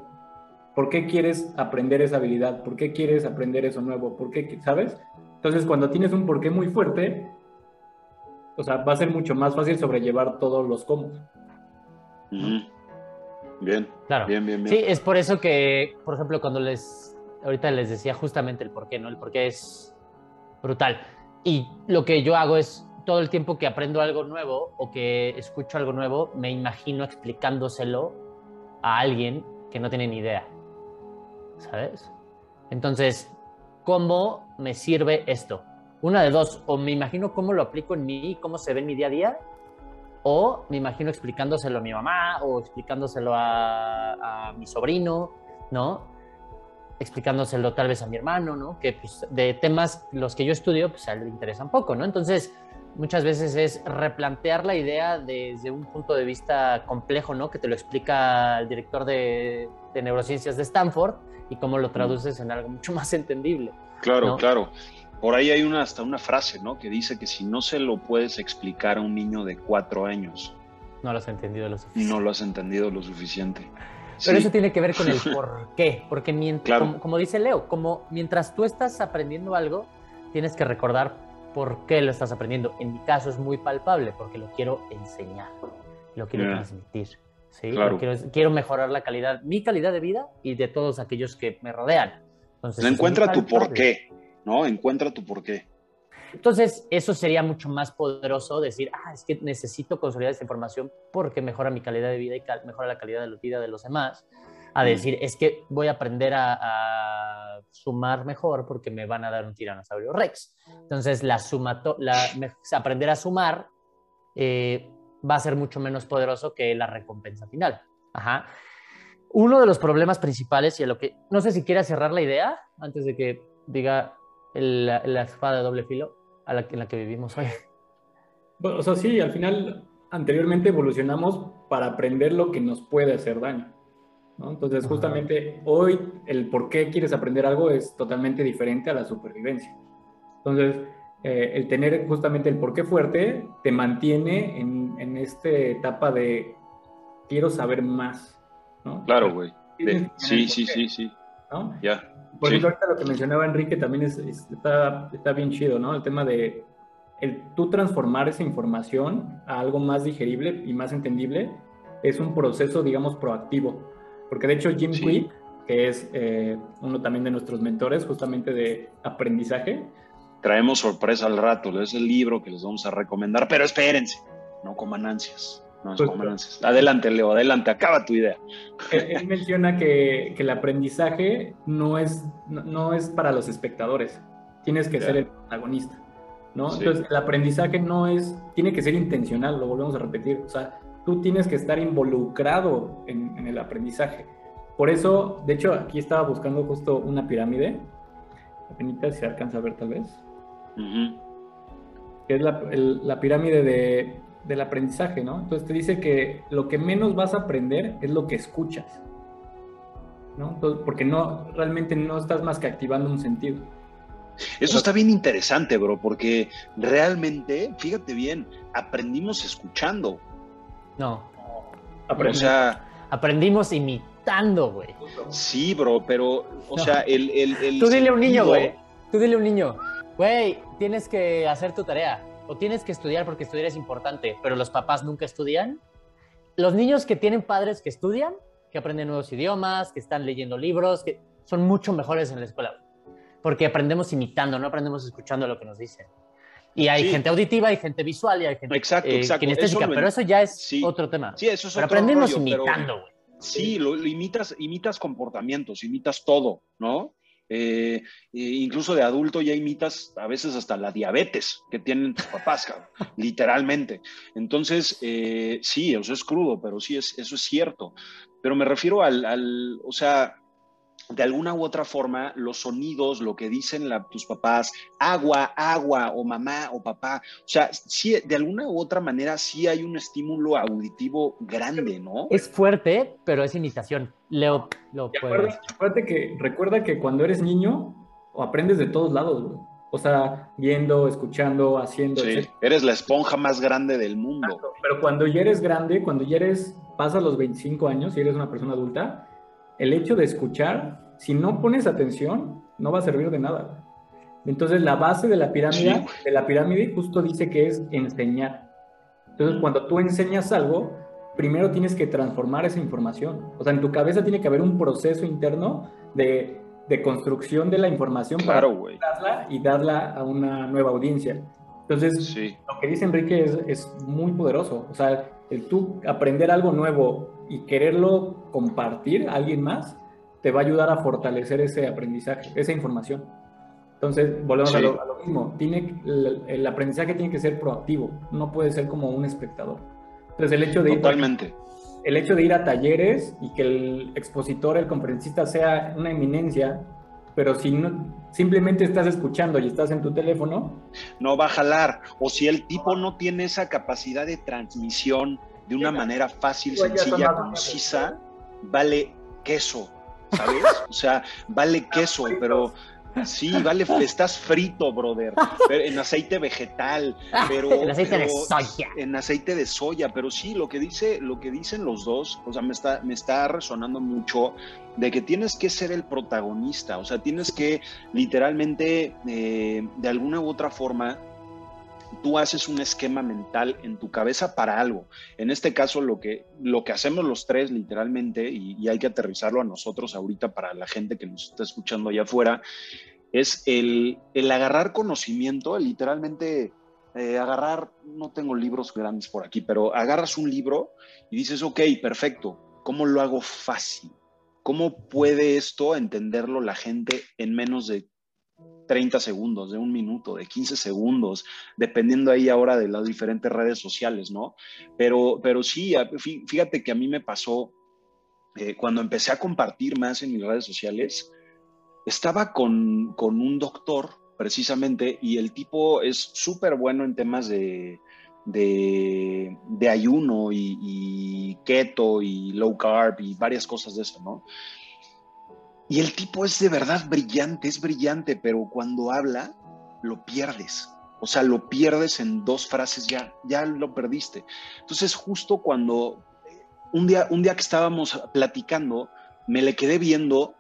¿Por qué quieres aprender esa habilidad? ¿Por qué quieres aprender eso nuevo? ¿Por qué, sabes? Entonces, cuando tienes un porqué muy fuerte, o sea, va a ser mucho más fácil sobrellevar todos los cómo. Bien. Claro. Bien, bien, bien. Sí, es por eso que, por ejemplo, cuando les, ahorita les decía justamente el porqué, ¿no? El porqué es brutal. Y lo que yo hago es todo el tiempo que aprendo algo nuevo o que escucho algo nuevo, me imagino explicándoselo a alguien que no tiene ni idea. ¿Sabes? Entonces, ¿cómo me sirve esto? Una de dos, o me imagino cómo lo aplico en mí, cómo se ve en mi día a día, o me imagino explicándoselo a mi mamá o explicándoselo a, mi sobrino, ¿no? Explicándoselo tal vez a mi hermano, ¿no? Que pues, de temas los que yo estudio, pues a él le interesan poco, ¿no? Entonces, muchas veces es replantear la idea desde un punto de vista complejo, ¿no? Que te lo explica el director de, neurociencias de Stanford y cómo lo traduces en algo mucho más entendible. Claro, claro. Por ahí hay una, hasta una frase, ¿no? Que dice que si no se lo puedes explicar a un niño de cuatro años, no lo has entendido lo suficiente. No lo has entendido lo suficiente. Pero eso tiene que ver con el por qué. Porque mientras, como, dice Leo, como mientras tú estás aprendiendo algo, tienes que recordar por qué lo estás aprendiendo. En mi caso es muy palpable porque lo quiero enseñar, lo quiero transmitir. ¿Sí? quiero, mejorar la calidad, mi calidad de vida y de todos aquellos que me rodean. Entonces, encuentra tu por qué. ¿no? Encuentra tu porqué. Entonces, eso sería mucho más poderoso decir, ah, es que necesito consolidar esta información porque mejora mi calidad de vida y mejora la calidad de la vida de los demás. A decir, es que voy a aprender a, sumar mejor porque me van a dar un tiranosaurio rex. Entonces, la la, aprender a sumar eh, va a ser mucho menos poderoso que la recompensa final. Ajá. Uno de los problemas principales y a lo que, no sé si quiera cerrar la idea antes de que diga la, espada de doble filo a la, en la que vivimos hoy. o sea, sí, al final, anteriormente evolucionamos para aprender lo que nos puede hacer daño. ¿no? Entonces, justamente hoy el por qué quieres aprender algo es totalmente diferente a la supervivencia. Entonces, eh, el tener justamente el por qué fuerte te mantiene en, en esta etapa de quiero saber más. ¿no? Claro, güey. Sí, sí, sí, sí. ¿no? Ya. Por ejemplo, ahorita lo que mencionaba Enrique también es, está, está, bien chido, ¿no? El tema de el tú transformar esa información a algo más digerible y más entendible es un proceso, digamos, proactivo. Porque de hecho Jim Quick, que es eh, uno también de nuestros mentores justamente de aprendizaje. Traemos sorpresa al rato, es el libro que les vamos a recomendar, pero espérense, no coman ansias. No, pues, adelante, Leo, adelante, acaba tu idea. Él, menciona que, el aprendizaje no es, no, es para los espectadores, tienes que ser el protagonista, ¿no? Entonces, el aprendizaje no es, tiene que ser intencional, lo volvemos a repetir, o sea, tú tienes que estar involucrado en, el aprendizaje. Por eso, de hecho, aquí estaba buscando justo una pirámide, apenas se alcanza a ver tal vez, que es la pirámide de del aprendizaje, ¿no? Entonces te dice que lo que menos vas a aprender es lo que escuchas, ¿no? porque no, realmente no estás más que activando un sentido. Eso está bien interesante, bro, porque realmente, fíjate bien, aprendimos escuchando. No. O sea, aprendimos imitando, güey. Sí, bro, pero, o sea, el, el, Tú dile a un niño, güey. Tú dile a un niño, güey, tienes que hacer tu tarea o tienes que estudiar porque estudiar es importante, pero los papás nunca estudian. Los niños que tienen padres que estudian, que aprenden nuevos idiomas, que están leyendo libros, que son mucho mejores en la escuela, porque aprendemos imitando, no aprendemos escuchando lo que nos dicen. Y hay gente auditiva, hay gente visual y hay gente exacto, eh, kinestésica, pero eso ya es otro tema. Sí, eso es pero aprendemos imitando, güey. Sí, lo, imitas, imitas comportamientos, imitas todo, ¿no? Eh, incluso de adulto ya imitas a veces hasta la diabetes que tienen tus papás, literalmente. Entonces, eh, sí, eso es crudo, pero sí, es, eso es cierto. Pero me refiero al, al o sea, de alguna u otra forma, los sonidos, lo que dicen tus papás, agua, agua, o mamá, o papá, o sea, sí, de alguna u otra manera sí hay un estímulo auditivo grande, ¿no? Es fuerte, pero es imitación. Leo, lo puedes. Acuérdate que, recuerda que cuando eres niño, o aprendes de todos lados, O sea, viendo, escuchando, haciendo. Sí, eres la esponja más grande del mundo. Pero cuando ya eres grande, cuando ya eres, pasas los 25 años y eres una persona adulta, el hecho de escuchar, si no pones atención, no va a servir de nada. Entonces, la base de la pirámide, de la pirámide justo dice que es enseñar. Entonces, cuando tú enseñas algo, primero tienes que transformar esa información. O sea, en tu cabeza tiene que haber un proceso interno de, construcción de la información para darla y darla a una nueva audiencia. Entonces, lo que dice Enrique es, es, muy poderoso. O sea, el tú aprender algo nuevo y quererlo compartir a alguien más, te va a ayudar a fortalecer ese aprendizaje, esa información. Entonces, volvemos a, lo, mismo. Tiene, el, aprendizaje tiene que ser proactivo, no puede ser como un espectador. Entonces, el hecho de Totalmente. Ir, el hecho de ir a talleres y que el expositor, el conferencista sea una eminencia, pero si no, simplemente estás escuchando y estás en tu teléfono. No va a jalar. O si el tipo no tiene esa capacidad de transmisión de una manera fácil, sencilla, concisa, vale queso, ¿sabes? O sea, vale queso, pero sí, vale, estás frito, brother, en aceite vegetal, pero en aceite de soya. En aceite de soya, pero sí, lo que dice, lo que dicen los dos, o sea, me está, me está resonando mucho de que tienes que ser el protagonista, o sea, tienes que literalmente, eh, de alguna u otra forma, tú haces un esquema mental en tu cabeza para algo. En este caso, lo que, lo que hacemos los tres literalmente, y, hay que aterrizarlo a nosotros ahorita para la gente que nos está escuchando allá afuera, es el, agarrar conocimiento, literalmente eh, agarrar, no tengo libros grandes por aquí, pero agarras un libro y dices, ok, perfecto, ¿cómo lo hago fácil? ¿Cómo puede esto entenderlo la gente en menos de 30 segundos, de un minuto, de 15 segundos, dependiendo ahí ahora de las diferentes redes sociales, ¿no? Pero, pero sí, fíjate que a mí me pasó eh, cuando empecé a compartir más en mis redes sociales, estaba con, un doctor precisamente y el tipo es súper bueno en temas de, de, ayuno y, y, keto y low carb y varias cosas de eso, ¿no? Y el tipo es de verdad brillante, es brillante, pero cuando habla, lo pierdes. O sea, lo pierdes en dos frases, ya, ya lo perdiste. Entonces, justo cuando eh, un día, un día que estábamos platicando, me le quedé viendo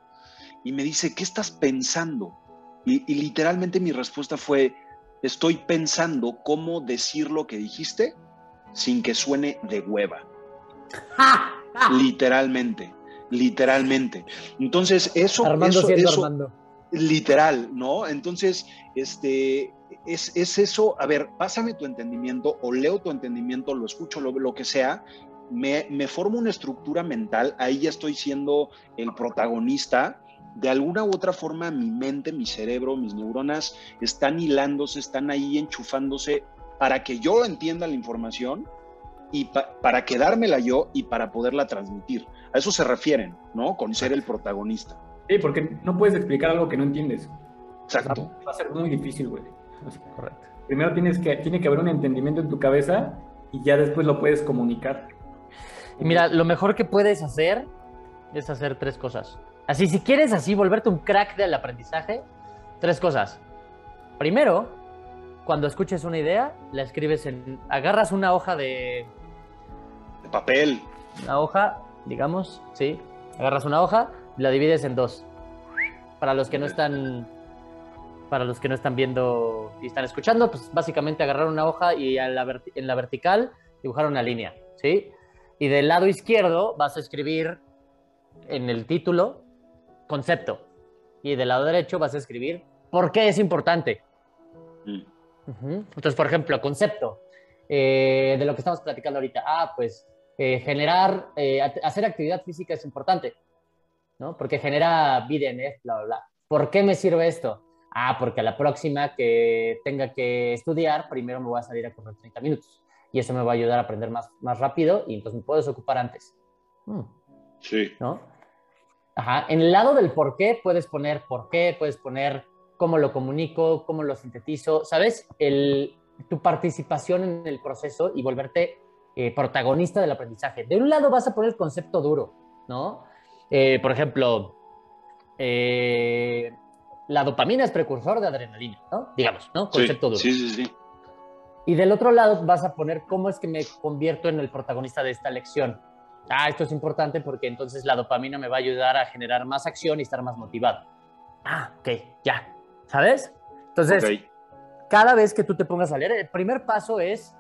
y me dice, ¿qué estás pensando? Y, y literalmente mi respuesta fue, estoy pensando cómo decir lo que dijiste sin que suene de hueva. literalmente literalmente. Entonces, eso... Armando eso, Armando. Literal, ¿no? Entonces, este, es, eso, a ver, pásame tu entendimiento o leo tu entendimiento, lo escucho, lo, lo que sea, me, me formo una estructura mental, ahí ya estoy siendo el protagonista, de alguna u otra forma mi mente, mi cerebro, mis neuronas están hilándose, están ahí enchufándose para que yo entienda la información y para quedármela yo y para poderla transmitir. A eso se refieren, ¿no? Con ser el protagonista. Sí, porque no puedes explicar algo que no entiendes. Exacto. Va a ser muy difícil, güey. Correcto. Primero tienes que, tiene que haber un entendimiento en tu cabeza y ya después lo puedes comunicar. Y mira, lo mejor que puedes hacer es hacer tres cosas. Así, si quieres así volverte un crack del aprendizaje, tres cosas. Primero, cuando escuches una idea, la escribes en... Agarras una hoja de... Papel. Una hoja, digamos, ¿sí? Agarras una hoja la divides en dos. Para los que no están para los que no están viendo y están escuchando, pues básicamente agarrar una hoja y en la, vertical dibujar una línea, ¿sí? Y del lado izquierdo vas a escribir en el título concepto. Y del lado derecho vas a escribir por qué es importante. Mm. Entonces, por ejemplo, concepto eh, de lo que estamos platicando ahorita. Ah, pues eh, generar, eh, hacer actividad física es importante, ¿no? Porque genera BDNF, bla, bla, bla. ¿Por qué me sirve esto? Ah, porque a la próxima que tenga que estudiar, primero me voy a salir a correr 30 minutos. Y eso me va a ayudar a aprender más, más rápido y entonces me puedo desocupar antes. Hmm. Sí. ¿No? Ajá. En el lado del por qué puedes poner por qué, puedes poner cómo lo comunico, cómo lo sintetizo, ¿sabes? El, tu participación en el proceso y volverte eh, protagonista del aprendizaje. De un lado vas a poner el concepto duro, ¿no? Eh, por ejemplo, eh, la dopamina es precursor de adrenalina, ¿no? Digamos, ¿no? Concepto duro. Sí, sí, sí. Y del otro lado vas a poner cómo es que me convierto en el protagonista de esta lección. Ah, esto es importante porque entonces la dopamina me va a ayudar a generar más acción y estar más motivado. Ah, ok, ya. ¿Sabes? Entonces, cada vez que tú te pongas a leer, el primer paso es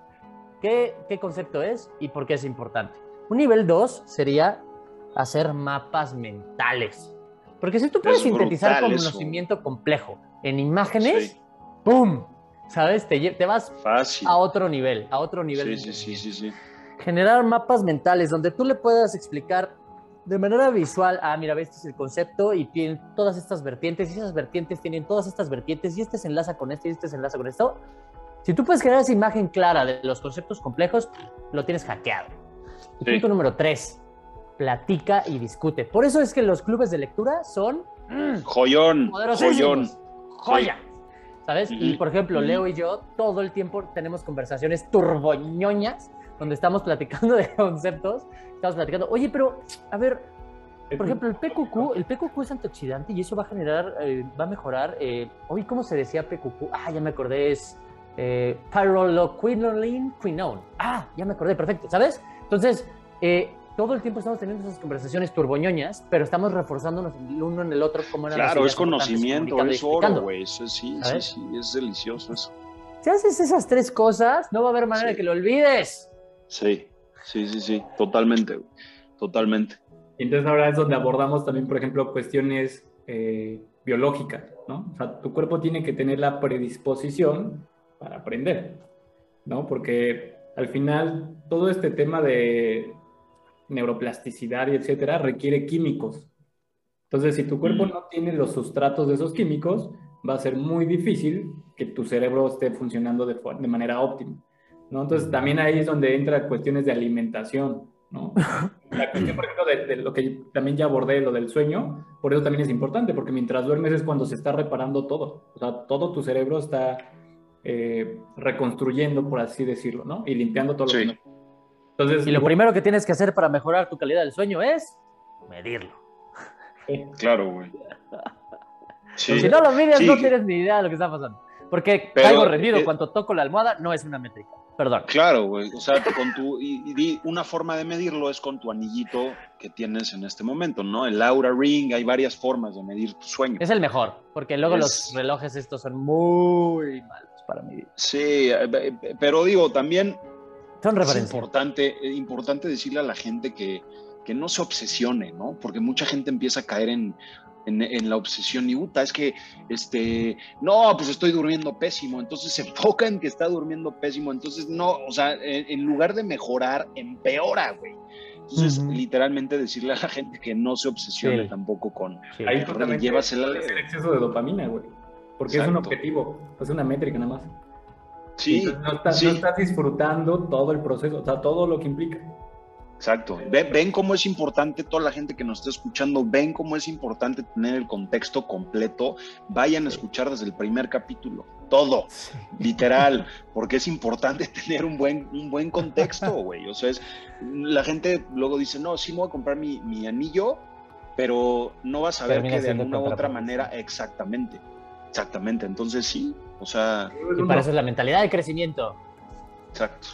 qué, qué concepto es y por qué es importante. Un nivel 2 sería hacer mapas mentales. Porque si tú puedes sintetizar conocimiento complejo en imágenes, ¡pum! ¿Sabes? Te, te vas a otro nivel, a otro nivel. Sí, sí, sí, sí, Generar mapas mentales donde tú le puedas explicar de manera visual, ah, mira, este es el concepto y tiene todas estas vertientes y esas vertientes tienen todas estas vertientes y este se enlaza con este y este se enlaza con esto. Si tú puedes generar esa imagen clara de los conceptos complejos, lo tienes hackeado. punto número tres, platica y discute. Por eso es que los clubes de lectura son... Mm, joyón, joyón. Joya. ¿Sabes? Y por ejemplo, Leo y yo todo el tiempo tenemos conversaciones turboñoñas donde estamos platicando de conceptos. Estamos platicando, oye, pero a ver, por ejemplo, el PQQ, el PQQ es antioxidante y eso va a generar, eh, va a mejorar. Eh, oye, ¿cómo se decía PQQ? Ah, ya me acordé, es eh, pyrroloquinone quinone. Ah, ya me acordé, perfecto, ¿sabes? Entonces, eh, todo el tiempo estamos teniendo esas conversaciones turboñoñas, pero estamos reforzándonos el uno en el otro como Claro, es conocimiento, es oro, güey. Sí, sí, sí, es delicioso eso. Si haces esas tres cosas, no va a haber manera de que lo olvides. Sí, sí, sí, sí, totalmente, totalmente. Entonces ahora es donde abordamos también, por ejemplo, cuestiones eh, biológicas, ¿no? O sea, tu cuerpo tiene que tener la predisposición para aprender, ¿no? Porque al final todo este tema de neuroplasticidad y etcétera, requiere químicos. Entonces, si tu cuerpo mm. no tiene los sustratos de esos químicos, va a ser muy difícil que tu cerebro esté funcionando de, de manera óptima. ¿no? Entonces, también ahí es donde entra cuestiones de alimentación. ¿no? La cuestión, por ejemplo, de, lo que también ya abordé, lo del sueño, por eso también es importante, porque mientras duermes es cuando se está reparando todo. O sea, todo tu cerebro está eh, reconstruyendo, por así decirlo, ¿no? Y limpiando todo lo que no y lo primero que tienes que hacer para mejorar tu calidad del sueño es medirlo. Claro, güey. Si no lo mides, no tienes ni idea de lo que está pasando. Porque caigo rendido eh, cuando toco la almohada, no es una métrica. Perdón. Claro, güey. O sea, con tu, y, una forma de medirlo es con tu anillito que tienes en este momento, ¿no? El Laura Ring, hay varias formas de medir tu sueño. Es el mejor, porque luego los relojes estos son muy malos para medir. Sí, eh, pero digo, también son Es importante, importante decirle a la gente que, que no se obsesione, ¿no? Porque mucha gente empieza a caer en, en, la obsesión y puta, es que, este, no, pues estoy durmiendo pésimo, entonces se enfoca en que está durmiendo pésimo, entonces no, o sea, en, lugar de mejorar, empeora, güey. Entonces, literalmente decirle a la gente que no se obsesione tampoco con, sí. Ahí el exceso de dopamina, güey, porque es un objetivo, es una métrica nada más. Sí, no, estás, disfrutando todo el proceso, o sea, todo lo que implica. Exacto. Ven, cómo es importante, toda la gente que nos está escuchando, ven cómo es importante tener el contexto completo. Vayan a escuchar desde el primer capítulo, todo, literal, porque es importante tener un buen, un buen contexto, güey. O sea, es, la gente luego dice, no, sí me voy a comprar mi, mi anillo, pero no vas a ver que de alguna u otra manera, exactamente, exactamente. Entonces sí, o sea... Y para eso es la mentalidad de crecimiento. Exacto.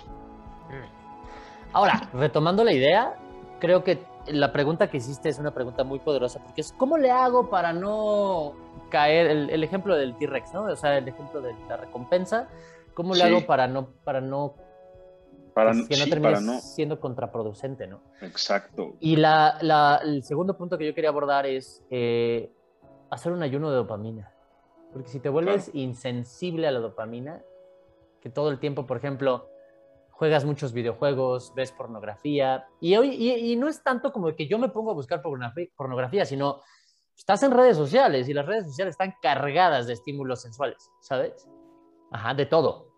Ahora, retomando la idea, creo que la pregunta que hiciste es una pregunta muy poderosa, porque es ¿cómo le hago para no caer? El, ejemplo del T-Rex, ¿no? O sea, el ejemplo de la recompensa, ¿cómo le hago para no, para no para, pues, que no termine siendo contraproducente, ¿no? Exacto. Y la, la, el segundo punto que yo quería abordar es eh, hacer un ayuno de dopamina. Porque si te vuelves insensible a la dopamina, que todo el tiempo, por ejemplo, juegas muchos videojuegos, ves pornografía, y, hoy, y, no es tanto como que yo me pongo a buscar pornografía, sino estás en redes sociales y las redes sociales están cargadas de estímulos sensuales, ¿sabes? Ajá, de todo.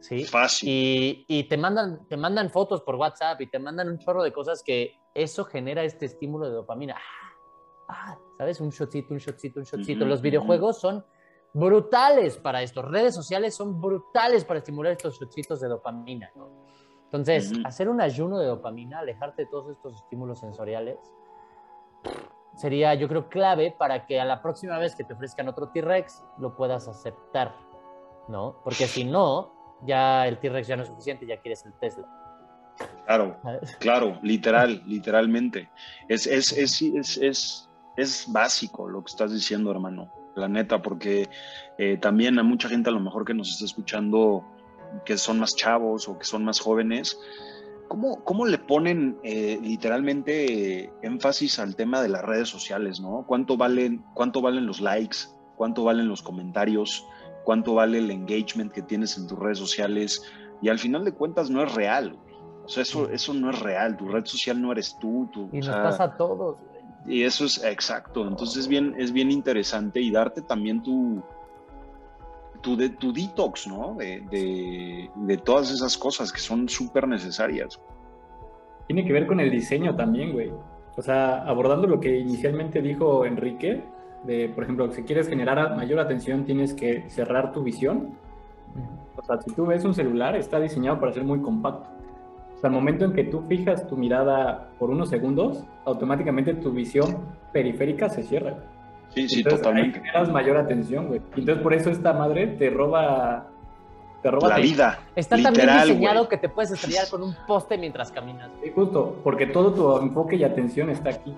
¿Sí? Fácil. Y, y, te, mandan, te mandan fotos por WhatsApp y te mandan un chorro de cosas que eso genera este estímulo de dopamina. Ah, ¿Sabes? Un shotcito, un shotcito, un shotcito. Los videojuegos son brutales para esto. Redes sociales son brutales para estimular estos shotcitos de dopamina. Entonces, hacer un ayuno de dopamina, alejarte de todos estos estímulos sensoriales, sería, yo creo, clave para que a la próxima vez que te ofrezcan otro T-Rex lo puedas aceptar, ¿no? Porque si no, ya el T-Rex ya no es suficiente, ya quieres el Tesla. Claro, claro, literal, literalmente. Es, es, es, es, es, básico lo que estás diciendo, hermano, la neta, porque eh, también a mucha gente a lo mejor que nos está escuchando, que son más chavos o que son más jóvenes, ¿Cómo, ¿Cómo, le ponen eh, literalmente énfasis al tema de las redes sociales, ¿no? ¿Cuánto valen, ¿Cuánto valen los likes? ¿Cuánto valen los comentarios? ¿Cuánto vale el engagement que tienes en tus redes sociales? Y al final de cuentas no es real. O sea, eso, eso no es real. Tu red social no eres tú. y nos pasa a todos. Y eso es exacto. Entonces es bien, es bien interesante y darte también tu, tu, de, tu detox, ¿no? De, de, todas esas cosas que son súper necesarias. Tiene que ver con el diseño también, güey. O sea, abordando lo que inicialmente dijo Enrique, de, por ejemplo, si quieres generar mayor atención, tienes que cerrar tu visión. O sea, si tú ves un celular, está diseñado para ser muy compacto. Sea, al momento en que tú fijas tu mirada por unos segundos, automáticamente tu visión periférica se cierra. Sí, sí, totalmente. Ahí generas mayor atención, güey. Entonces, por eso esta madre te roba. Te roba la vida. Está también diseñado que te puedes estrellar con un poste mientras caminas. Sí, justo, porque todo tu enfoque y atención está aquí.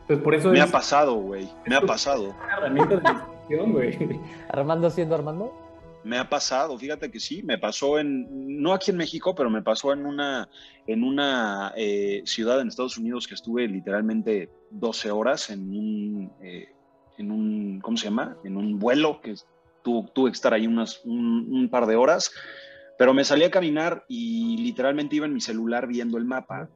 Entonces, por eso. Me ha pasado, güey. Me ha pasado. Una herramienta de güey. ¿Armando siendo Armando? Me ha pasado, fíjate que sí, me pasó en, no aquí en México, pero me pasó en una, en una eh, ciudad en Estados Unidos que estuve literalmente 12 horas en un, eh, en un, ¿cómo se llama? En un vuelo que tuve, tuve que estar ahí unas, un, par de horas, pero me salí a caminar y literalmente iba en mi celular viendo el mapa.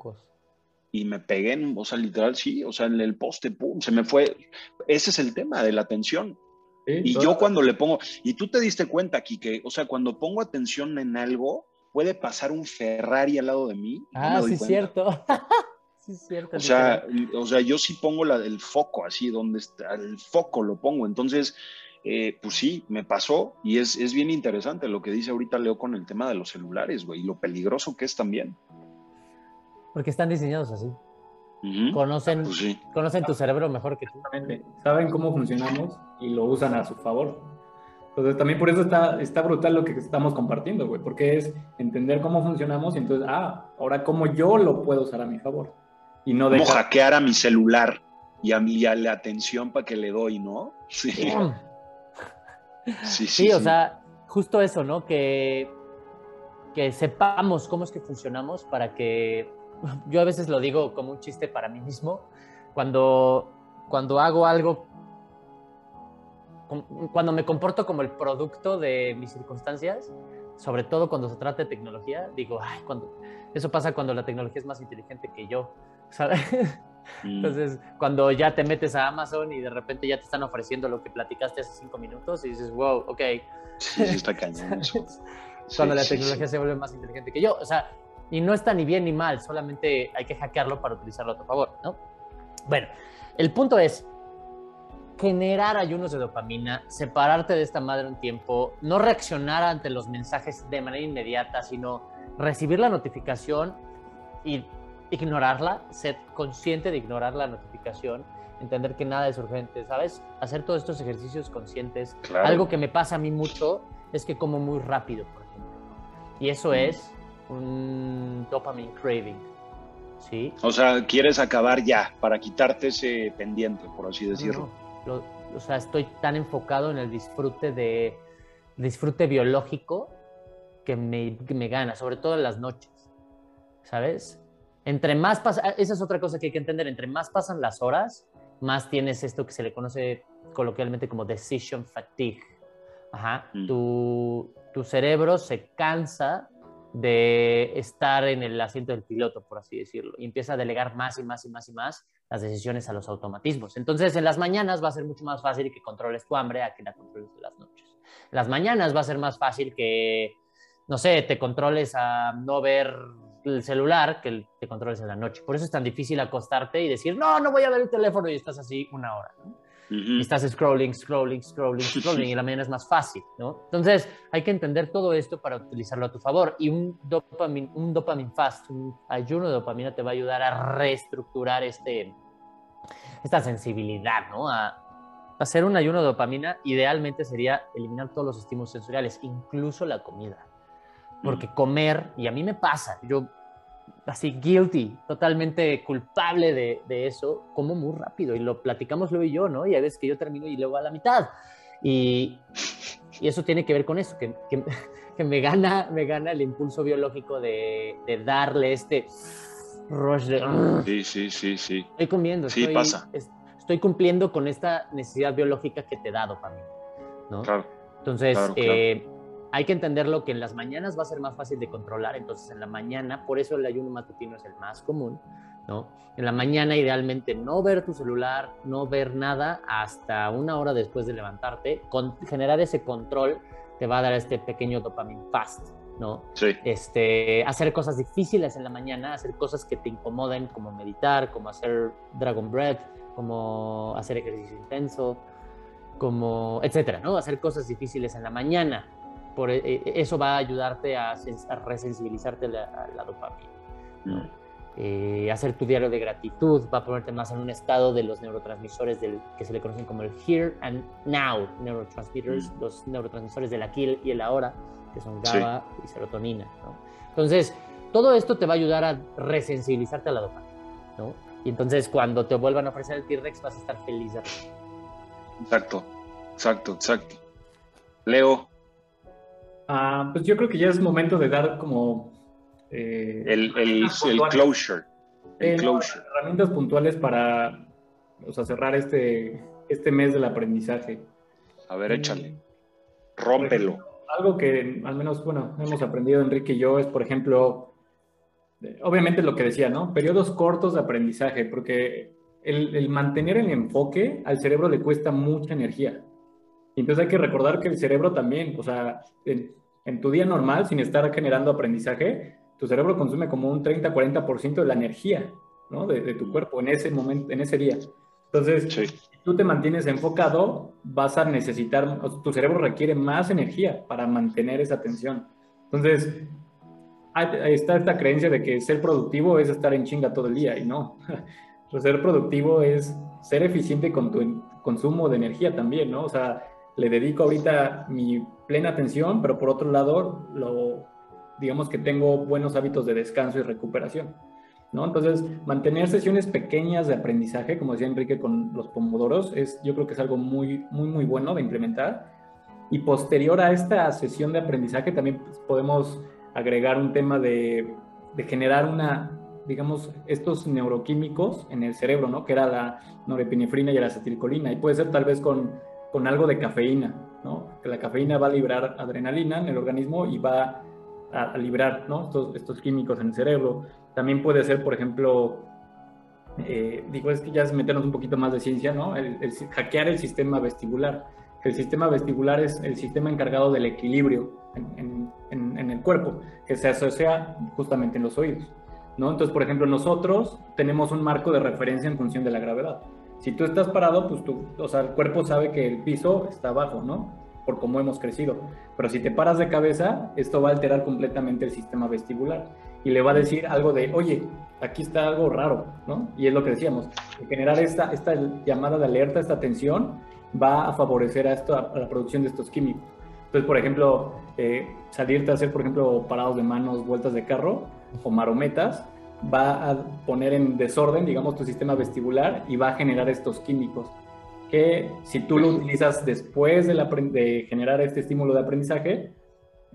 Y me pegué, en, o sea, literal, sí, o sea, en el poste, pum, se me fue. Ese es el tema de la atención. Y yo cuando le pongo, y tú te diste cuenta, que o sea, cuando pongo atención en algo, puede pasar un Ferrari al lado de mí. Ah, sí, cierto. o, sea, o sea, yo sí pongo la, el foco así, donde está el foco lo pongo. Entonces, eh, pues sí, me pasó y es, es, bien interesante lo que dice ahorita Leo con el tema de los celulares, güey, y lo peligroso que es también. Porque están diseñados así. Conocen, pues conocen tu cerebro mejor que tú. Saben cómo funcionamos y lo usan a su favor. Entonces también por eso está, está brutal lo que estamos compartiendo, güey, porque es entender cómo funcionamos y entonces, ah, ahora cómo yo lo puedo usar a mi favor y no Como hackear a mi celular y a, mi, la atención para que le doy, ¿no? Sí. Sí, sí, o sea, justo eso, ¿no? Que, que sepamos cómo es que funcionamos para que, yo a veces lo digo como un chiste para mí mismo, cuando, cuando hago algo, cuando me comporto como el producto de mis circunstancias, sobre todo cuando se trata de tecnología, digo, ay, cuando, eso pasa cuando la tecnología es más inteligente que yo. ¿sabes? Mm. Entonces, cuando ya te metes a Amazon y de repente ya te están ofreciendo lo que platicaste hace cinco minutos y dices, wow, ok. Sí, está cañón cuando la tecnología se vuelve más inteligente que yo. O sea, y no está ni bien ni mal, solamente hay que hackearlo para utilizarlo a tu favor, ¿no? Bueno, el punto es generar ayunos de dopamina, separarte de esta madre un tiempo, no reaccionar ante los mensajes de manera inmediata, sino recibir la notificación y ignorarla, ser consciente de ignorar la notificación, entender que nada es urgente, ¿sabes? Hacer todos estos ejercicios conscientes. Algo que me pasa a mí mucho es que como muy rápido, por ejemplo. Y eso es un dopamine craving. ¿Sí? O sea, quieres acabar ya para quitarte ese pendiente, por así decirlo. o sea, estoy tan enfocado en el disfrute de disfrute biológico que me, que me gana, sobre todo en las noches. ¿Sabes? Entre más pasa, ah, esa es otra cosa que hay que entender, entre más pasan las horas, más tienes esto que se le conoce coloquialmente como decision fatigue. Ajá. Mm. Tu, tu cerebro se cansa de estar en el asiento del piloto, por así decirlo, y empieza a delegar más y más y más y más las decisiones a los automatismos. Entonces, en las mañanas va a ser mucho más fácil que controles tu hambre a que la controles en las noches. En las mañanas va a ser más fácil que, no sé, te controles a no ver el celular que te controles en la noche. Por eso es tan difícil acostarte y decir, no, no voy a ver el teléfono y estás así una hora. Y estás scrolling, scrolling, scrolling, scrolling y la mañana es más fácil, ¿no? Entonces hay que entender todo esto para utilizarlo a tu favor y un dopamine, un dopamine fast, un ayuno de dopamina te va a ayudar a reestructurar este, esta sensibilidad, ¿no? A, hacer un ayuno de dopamina idealmente sería eliminar todos los estímulos sensoriales, incluso la comida. Porque comer, y a mí me pasa, yo así guilty, totalmente culpable de, de, eso, como muy rápido. Y lo platicamos luego y yo, ¿no? Y a veces que yo termino y luego a la mitad. Y, y eso tiene que ver con eso, que, que, que, me, gana, me gana el impulso biológico de, de darle este rush de... Sí, sí, sí, sí. Estoy comiendo. Sí, estoy, pasa. Estoy cumpliendo con esta necesidad biológica que te he dado para mí, ¿no? Claro. Entonces, claro, claro. Eh, hay que entenderlo que en las mañanas va a ser más fácil de controlar, entonces en la mañana, por eso el ayuno matutino es el más común, ¿no? En la mañana idealmente no ver tu celular, no ver nada hasta una hora después de levantarte, con, generar ese control te va a dar este pequeño dopamine fast, ¿no? Sí. Este, hacer cosas difíciles en la mañana, hacer cosas que te incomoden, como meditar, como hacer Dragon Breath, como hacer ejercicio intenso, como, etcétera, ¿no? Hacer cosas difíciles en la mañana, por eh, eso va a ayudarte a, a resensibilizarte la, la dopamina. ¿no? Mm. Eh, hacer tu diario de gratitud va a ponerte más en un estado de los neurotransmisores del, que se le conocen como el here and now neurotransmitters, mm. los neurotransmisores del aquí y el ahora, que son GABA sí. y serotonina. ¿no? Entonces, todo esto te va a ayudar a resensibilizarte a la dopamina. ¿no? Y entonces, cuando te vuelvan a ofrecer el T-Rex, vas a estar feliz Exacto, exacto, exacto. Leo, Uh, pues yo creo que ya es momento de dar como... Eh, el, el, el, closure. El eh, closure. No, herramientas puntuales para o sea, cerrar este, este mes del aprendizaje. A ver, échale. Rómpelo. Ejemplo, algo que al menos, bueno, hemos aprendido Enrique y yo es, por ejemplo, obviamente lo que decía, ¿no? Periodos cortos de aprendizaje, porque el, el mantener el enfoque al cerebro le cuesta mucha energía. Entonces hay que recordar que el cerebro también, o sea, en, en, tu día normal, sin estar generando aprendizaje, tu cerebro consume como un 30-40% de la energía, ¿no? De, de, tu cuerpo en ese momento, en ese día. Entonces, sí. si tú te mantienes enfocado, vas a necesitar, o sea, tu cerebro requiere más energía para mantener esa atención. Entonces, hay, está esta creencia de que ser productivo es estar en chinga todo el día, y no. ser productivo es ser eficiente con tu consumo de energía también, ¿no? O sea, le dedico ahorita mi plena atención, pero por otro lado, lo, digamos que tengo buenos hábitos de descanso y recuperación. ¿no? Entonces, mantener sesiones pequeñas de aprendizaje, como decía Enrique con los pomodoros, es, yo creo que es algo muy, muy, muy bueno de implementar. Y posterior a esta sesión de aprendizaje, también pues, podemos agregar un tema de, de generar una, digamos, estos neuroquímicos en el cerebro, ¿no? Que era la norepinefrina y la acetilcolina. Y puede ser tal vez con con algo de cafeína, ¿no? Que la cafeína va a liberar adrenalina en el organismo y va a, a liberar, ¿no? Estos, estos, químicos en el cerebro. También puede ser, por ejemplo, eh, digo, es que ya es meternos un poquito más de ciencia, ¿no? El, el, hackear el sistema vestibular. El sistema vestibular es el sistema encargado del equilibrio en, en, en el cuerpo, que se asocia justamente en los oídos, ¿no? Entonces, por ejemplo, nosotros tenemos un marco de referencia en función de la gravedad. Si tú estás parado, pues tú, o sea, el cuerpo sabe que el piso está abajo, ¿no? Por cómo hemos crecido. Pero si te paras de cabeza, esto va a alterar completamente el sistema vestibular y le va a decir algo de, oye, aquí está algo raro, ¿no? Y es lo que decíamos, generar esta, esta llamada de alerta, esta tensión, va a favorecer a, esto, a la producción de estos químicos. Entonces, por ejemplo, eh, salirte a hacer, por ejemplo, parados de manos, vueltas de carro o marometas, va a poner en desorden, digamos, tu sistema vestibular y va a generar estos químicos que si tú lo utilizas después de, la, de generar este estímulo de aprendizaje,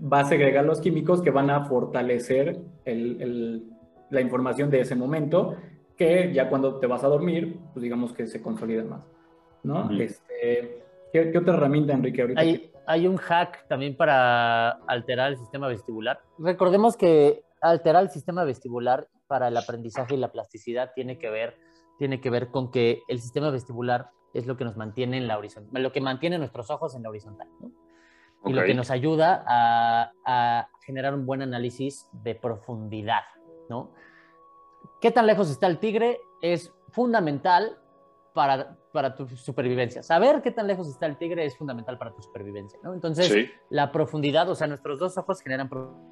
va a segregar los químicos que van a fortalecer el, el, la información de ese momento, que ya cuando te vas a dormir, pues digamos que se consolida más. ¿no? Uh -huh. este, ¿qué, ¿qué, otra herramienta, Enrique? Ahorita hay, que... hay un hack también para alterar el sistema vestibular. Recordemos que alterar el sistema vestibular para el aprendizaje y la plasticidad tiene que ver tiene que ver con que el sistema vestibular es lo que nos mantiene en la horizontal, lo que mantiene nuestros ojos en la horizontal, ¿no? Y lo que nos ayuda a, generar un buen análisis de profundidad, ¿no? ¿Qué tan lejos está el tigre? Es fundamental para, para, tu supervivencia. Saber qué tan lejos está el tigre es fundamental para tu supervivencia, ¿no? Entonces, la profundidad, o sea, nuestros dos ojos generan profundidad.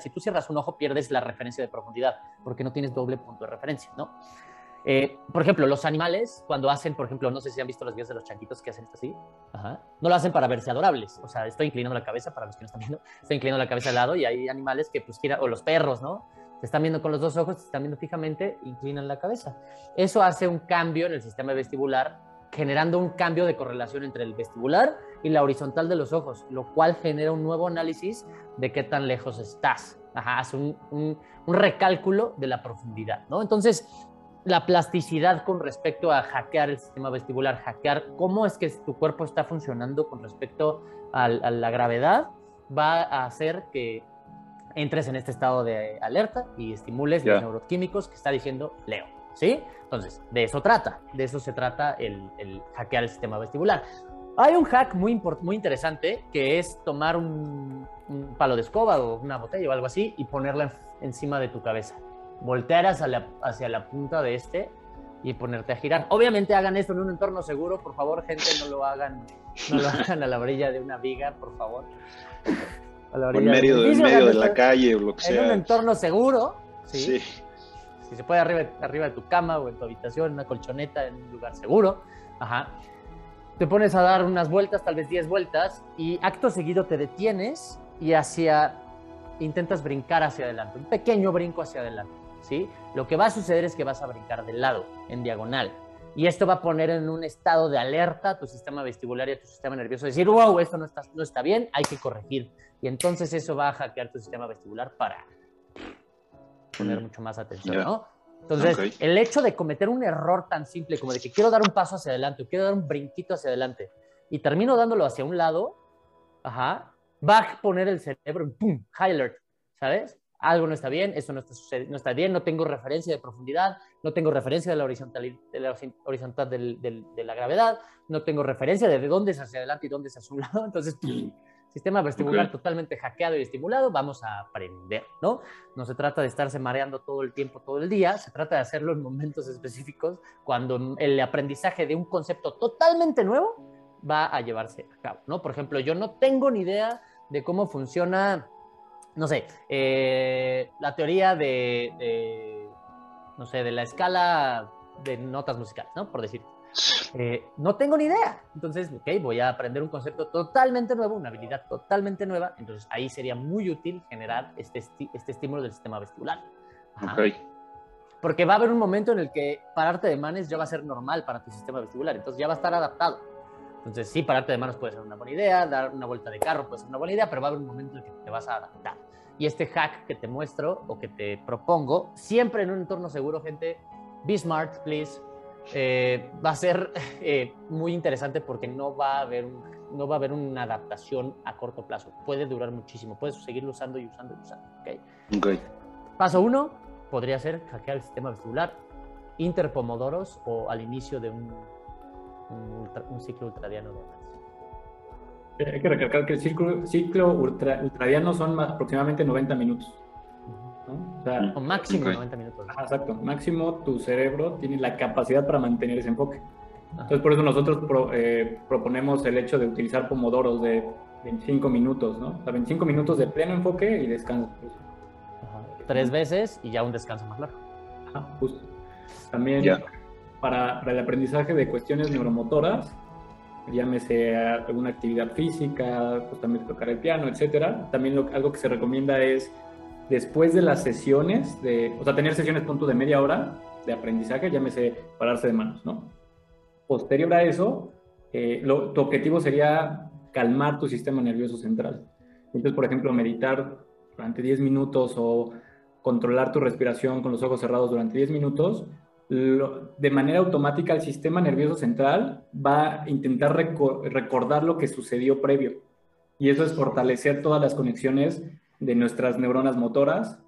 Si tú cierras un ojo, pierdes la referencia de profundidad, porque no tienes doble punto de referencia, ¿no? Eh, por ejemplo, los animales, cuando hacen, por ejemplo, no sé si han visto los videos de los chanquitos que hacen esto así, no lo hacen para verse adorables. O sea, estoy inclinando la cabeza, para los que no están viendo, estoy inclinando la cabeza al lado y hay animales que, pues, giran, o los perros, ¿no? Te están viendo con los dos ojos, te están viendo fijamente, inclinan la cabeza. Eso hace un cambio en el sistema vestibular, generando un cambio de correlación entre el vestibular y la horizontal de los ojos, lo cual genera un nuevo análisis de qué tan lejos estás. Ajá, hace un, un, un recálculo de la profundidad, ¿no? Entonces, la plasticidad con respecto a hackear el sistema vestibular, hackear cómo es que tu cuerpo está funcionando con respecto a, la gravedad, va a hacer que entres en este estado de alerta y estimules los neuroquímicos que está diciendo Leo. ¿Sí? Entonces, de eso trata, de eso se trata el, hackear el sistema vestibular. Hay un hack muy, muy interesante que es tomar un, palo de escoba o una botella o algo así y ponerla encima de tu cabeza voltear hacia la, hacia la punta de este y ponerte a girar. Obviamente hagan esto en un entorno seguro, por favor, gente, no lo hagan, no lo hagan a la orilla de una viga, por favor. A la orilla en medio, de, medio de la calle o lo que sea. En un entorno seguro, ¿sí? Si se puede arriba, arriba de tu cama o en tu habitación, en una colchoneta, en un lugar seguro. Ajá. Te pones a dar unas vueltas, tal vez 10 vueltas, y acto seguido te detienes y hacia intentas brincar hacia adelante, un pequeño brinco hacia adelante. Lo que va a suceder es que vas a brincar de lado, en diagonal. Y esto va a poner en un estado de alerta a tu sistema vestibular y a tu sistema nervioso. Decir, wow, esto no está, no está bien, hay que corregir. Y entonces eso va a hackear tu sistema vestibular para poner mm. mucho más atención, ¿no? Entonces, el hecho de cometer un error tan simple como de que quiero dar un paso hacia adelante, o quiero dar un brinquito hacia adelante, y termino dándolo hacia un lado, ajá, va a poner el cerebro en pum, high alert, ¿sabes? algo no está bien, eso no está, no está bien, no tengo referencia de profundidad, no tengo referencia de la horizontal, de la, horizontal de la gravedad, no tengo referencia de dónde es hacia adelante y dónde es hacia un lado. Entonces, sistema vestibular totalmente hackeado y estimulado, vamos a aprender, ¿no? No se trata de estarse mareando todo el tiempo, todo el día, se trata de hacerlo en momentos específicos cuando el aprendizaje de un concepto totalmente nuevo va a llevarse a cabo, ¿no? Por ejemplo, yo no tengo ni idea de cómo funciona no sé, eh, la teoría de, no sé, de la escala de notas musicales, ¿no? Por decir. Eh, no tengo ni idea. Entonces, ok, voy a aprender un concepto totalmente nuevo, una habilidad totalmente nueva. Entonces, ahí sería muy útil generar este, este estímulo del sistema vestibular. Porque va a haber un momento en el que pararte de manes ya va a ser normal para tu sistema vestibular. Entonces, ya va a estar adaptado. Entonces, sí, pararte de manos puede ser una buena idea, dar una vuelta de carro puede ser una buena idea, pero va a haber un momento en el que te vas a adaptar. Y este hack que te muestro o que te propongo, siempre en un entorno seguro, gente, be smart, please. Eh, va a ser eh, muy interesante porque no va, a haber no va a haber una adaptación a corto plazo. Puede durar muchísimo. Puedes seguirlo usando y usando y usando. ¿okay? Okay. Paso uno podría ser hackear el sistema vestibular, interpomodoros o al inicio de un un, ciclo ultradiano de Hay que recalcar que el ciclo, ciclo ultradiano son aproximadamente 90 minutos. ¿No? O, máximo 90 minutos. exacto. Máximo tu cerebro tiene la capacidad para mantener ese enfoque. Entonces, por eso nosotros eh, proponemos el hecho de utilizar pomodoros de 25 minutos, ¿no? O sea, 25 minutos de pleno enfoque y descanso. Tres veces y ya un descanso más largo. Ajá, justo. También para, el aprendizaje de cuestiones neuromotoras, llámese alguna actividad física, justamente tocar el piano, etcétera. También algo que se recomienda es después de las sesiones, de, o sea, tener sesiones punto de media hora de aprendizaje, llámese pararse de manos, ¿no? Posterior a eso, eh, tu objetivo sería calmar tu sistema nervioso central. Entonces, por ejemplo, meditar durante 10 minutos o controlar tu respiración con los ojos cerrados durante 10 minutos de manera automática el sistema nervioso central va a intentar recordar lo que sucedió previo. Y eso es fortalecer todas las conexiones de nuestras neuronas motoras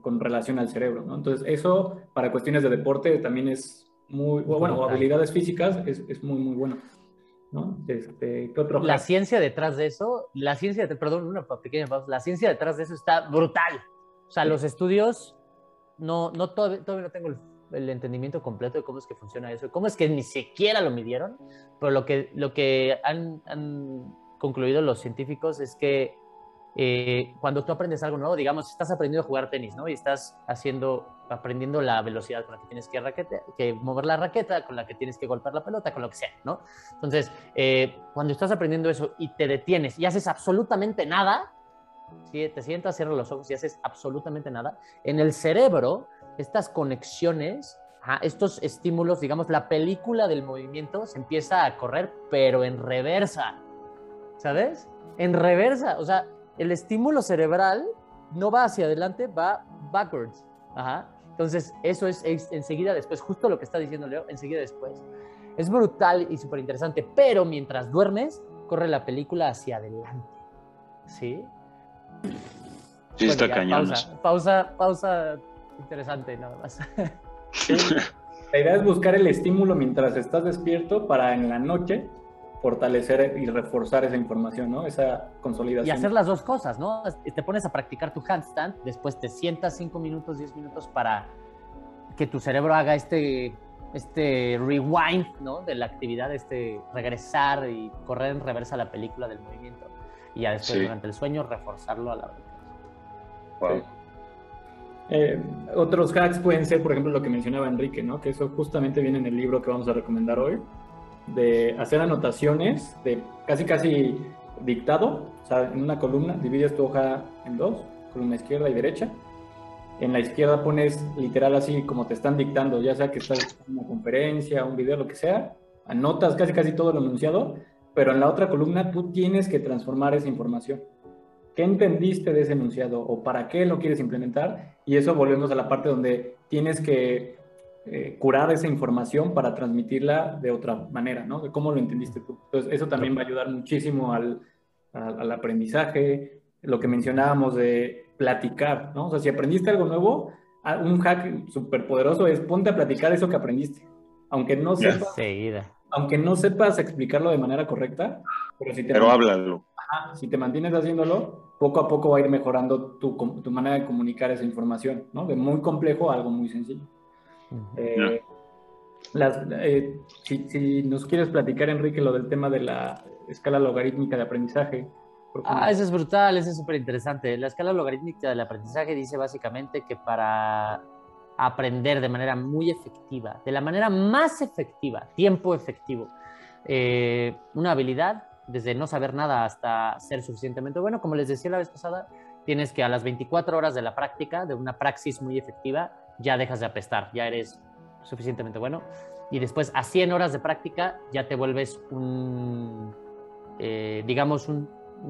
con relación al cerebro, ¿no? Entonces, eso para cuestiones de deporte también es muy, bueno, o habilidades físicas es, es muy, muy bueno. ¿no? Este, ¿qué otro la ciencia detrás de eso, la ciencia, perdón, una pequeña pausa, la ciencia detrás de eso está brutal. O sea, los estudios, no, no todavía, todavía no tengo el, el, entendimiento completo de cómo es que funciona eso, cómo es que ni siquiera lo midieron, pero lo que, lo que han, han concluido los científicos es que eh, cuando tú aprendes algo nuevo, digamos, estás aprendiendo a jugar tenis, ¿no? Y estás haciendo, aprendiendo la velocidad con la que tienes que, que mover la raqueta, con la que tienes que golpear la pelota, con lo que sea, ¿no? Entonces, eh, cuando estás aprendiendo eso y te detienes y haces absolutamente nada, si te sientas, cierras los ojos y haces absolutamente nada, en el cerebro, estas conexiones, estos estímulos, digamos, la película del movimiento se empieza a correr, pero en reversa, ¿sabes? En reversa, o sea, el estímulo cerebral no va hacia adelante, va backwards. Ajá. Entonces, eso es, enseguida después, justo lo que está diciendo Leo, enseguida después. Es brutal y súper interesante, pero mientras duermes, corre la película hacia adelante. ¿Sí? Sí, está cañón. Pausa, pausa, pausa interesante nada más. La idea es buscar el estímulo mientras estás despierto para en la noche fortalecer y reforzar esa información, ¿no? Esa consolidación. Y hacer las dos cosas, ¿no? Te pones a practicar tu handstand, después te sientas 5 minutos, 10 minutos para que tu cerebro haga este, este rewind, ¿no? De la actividad, este regresar y correr en reversa la película del movimiento. Y ya después, durante el sueño, reforzarlo a la hora. Eh, otros hacks pueden ser, por ejemplo, lo que mencionaba Enrique, ¿no? Que eso justamente viene en el libro que vamos a recomendar hoy de hacer anotaciones de casi casi dictado, o sea, en una columna divides tu hoja en dos, columna izquierda y derecha. En la izquierda pones literal así como te están dictando, ya sea que estás en una conferencia, un video, lo que sea, anotas casi casi todo lo enunciado, pero en la otra columna tú tienes que transformar esa información. ¿Qué entendiste de ese enunciado o para qué lo quieres implementar? Y eso volvemos a la parte donde tienes que eh, curar esa información para transmitirla de otra manera, ¿no? De cómo lo entendiste tú. Entonces, eso también va a ayudar muchísimo al, al, aprendizaje, lo que mencionábamos de platicar, ¿no? O sea, si aprendiste algo nuevo, un hack súper poderoso es ponte a platicar eso que aprendiste. Aunque no sepas, aunque no sepas explicarlo de manera correcta, pero si te pero háblalo. si te mantienes haciéndolo, poco a poco va a ir mejorando tu, tu manera de comunicar esa información, ¿no? De muy complejo a algo muy sencillo. Eh, eh, si, nos quieres platicar, Enrique, lo del tema de la escala logarítmica de aprendizaje. Ah, eso es brutal, eso es súper interesante. La escala logarítmica del aprendizaje dice básicamente que para aprender de manera muy efectiva, de la manera más efectiva, tiempo efectivo, eh, una habilidad, desde no saber nada hasta ser suficientemente bueno, como les decía la vez pasada, tienes que a las 24 horas de la práctica, de una praxis muy efectiva, ya dejas de apestar, ya eres suficientemente bueno. Y después a 100 horas de práctica ya te vuelves un, eh, digamos, un,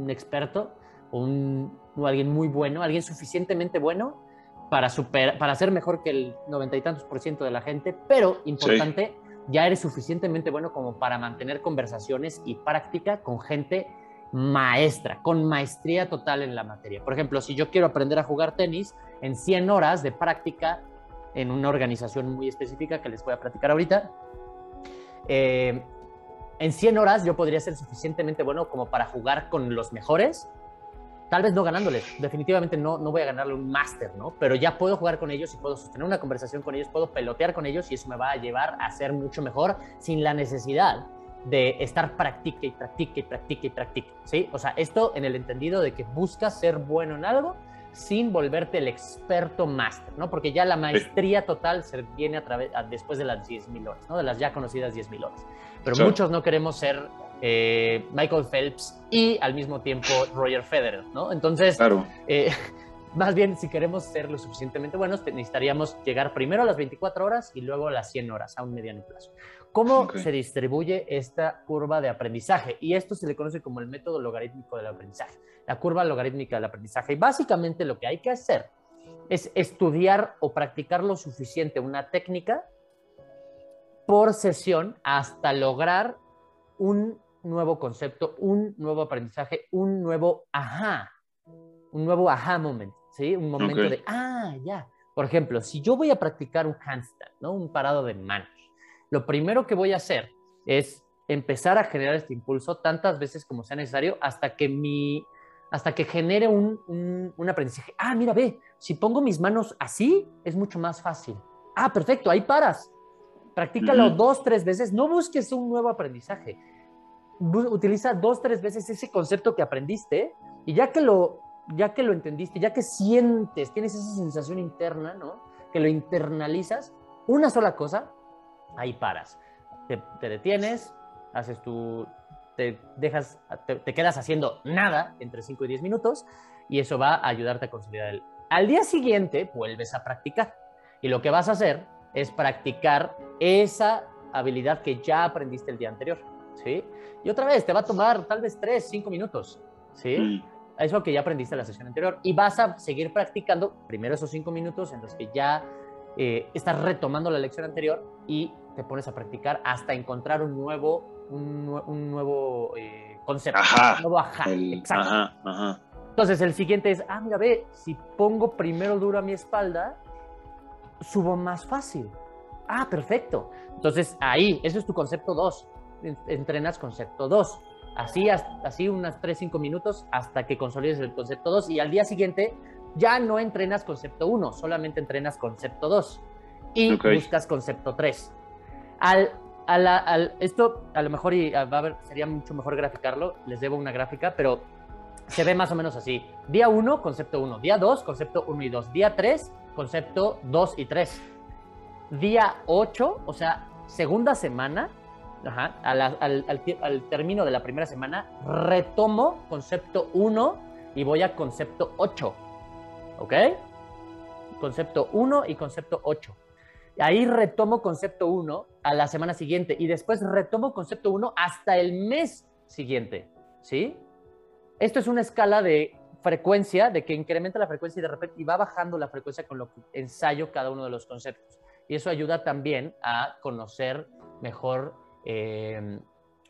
experto o, un, alguien muy bueno, alguien suficientemente bueno para, super, para ser mejor que el noventa y tantos por ciento de la gente, pero importante, ya eres suficientemente bueno como para mantener conversaciones y práctica con gente maestra, con maestría total en la materia. Por ejemplo, si yo quiero aprender a jugar tenis, en 100 horas de práctica en una organización muy específica que les voy a platicar ahorita. Eh, en 100 horas yo podría ser suficientemente bueno como para jugar con los mejores, tal vez no ganándoles, definitivamente no, no voy a ganarle un máster, ¿no? Pero ya puedo jugar con ellos y puedo sostener una conversación con ellos, puedo pelotear con ellos y eso me va a llevar a ser mucho mejor sin la necesidad de estar practique y practique y practique y practique, ¿sí? O sea, esto en el entendido de que buscas ser bueno en algo sin volverte el experto máster, ¿no? Porque ya la maestría total se viene a través, después de las 10.000 horas, ¿no? De las ya conocidas 10.000 horas. Pero muchos no queremos ser eh, Michael Phelps y al mismo tiempo Roger Federer, ¿no? Entonces, eh, más bien, si queremos ser lo suficientemente buenos, necesitaríamos llegar primero a las 24 horas y luego a las 100 horas, a un mediano plazo. ¿Cómo se distribuye esta curva de aprendizaje? Y esto se le conoce como el método logarítmico del aprendizaje, la curva logarítmica del aprendizaje. Y básicamente lo que hay que hacer es estudiar o practicar lo suficiente una técnica por sesión hasta lograr un nuevo concepto, un nuevo aprendizaje, un nuevo ajá, un nuevo aha moment, ¿sí? Un momento de, ah, ya. Por ejemplo, si yo voy a practicar un handstand, ¿no? Un parado de manos, lo primero que voy a hacer es empezar a generar este impulso tantas veces como sea necesario hasta que mi hasta que genere un, un, aprendizaje. Ah, mira, ve, si pongo mis manos así, es mucho más fácil. Ah, perfecto, ahí paras. Practícalo dos, tres veces. No busques un nuevo aprendizaje. Utiliza dos, tres veces ese concepto que aprendiste y ya que lo, ya que lo entendiste, ya que sientes, tienes esa sensación interna, ¿no? Que lo internalizas, una sola cosa, ahí paras. Te, te detienes, haces tu, te dejas, te, quedas haciendo nada entre 5 y 10 minutos y eso va a ayudarte a consolidar el... Al día siguiente vuelves a practicar y lo que vas a hacer es practicar esa habilidad que ya aprendiste el día anterior, ¿sí? Y otra vez, te va a tomar tal vez 3, 5 minutos, ¿sí? Eso que ya aprendiste en la sesión anterior y vas a seguir practicando primero esos 5 minutos en los que ya eh, estás retomando la lección anterior y te pones a practicar hasta encontrar un nuevo un, nuevo eh, concepto. Un nuevo ajá. exacto. Entonces el siguiente es, ah, mira, ve, si pongo primero duro a mi espalda, subo más fácil. Ah, perfecto. Entonces ahí, eso es tu concepto 2. Entrenas concepto 2. Así, así unas 3, 5 minutos hasta que consolides el concepto 2 y al día siguiente ya no entrenas concepto 1, solamente entrenas concepto 2 y buscas concepto 3. Al esto a lo mejor y va a ver, sería mucho mejor graficarlo, les debo una gráfica, pero se ve más o menos así. Día 1, concepto 1. Día 2, concepto 1 y 2. Día 3, concepto 2 y 3. Día 8, o sea, segunda semana, al, al, término de la primera semana, retomo concepto 1 y voy a concepto 8. ¿Ok? Concepto 1 y concepto 8. Ahí retomo concepto 1 a la semana siguiente y después retomo concepto 1 hasta el mes siguiente, ¿sí? Esto es una escala de frecuencia, de que incrementa la frecuencia y de repente y va bajando la frecuencia con lo que ensayo cada uno de los conceptos. Y eso ayuda también a conocer mejor, eh,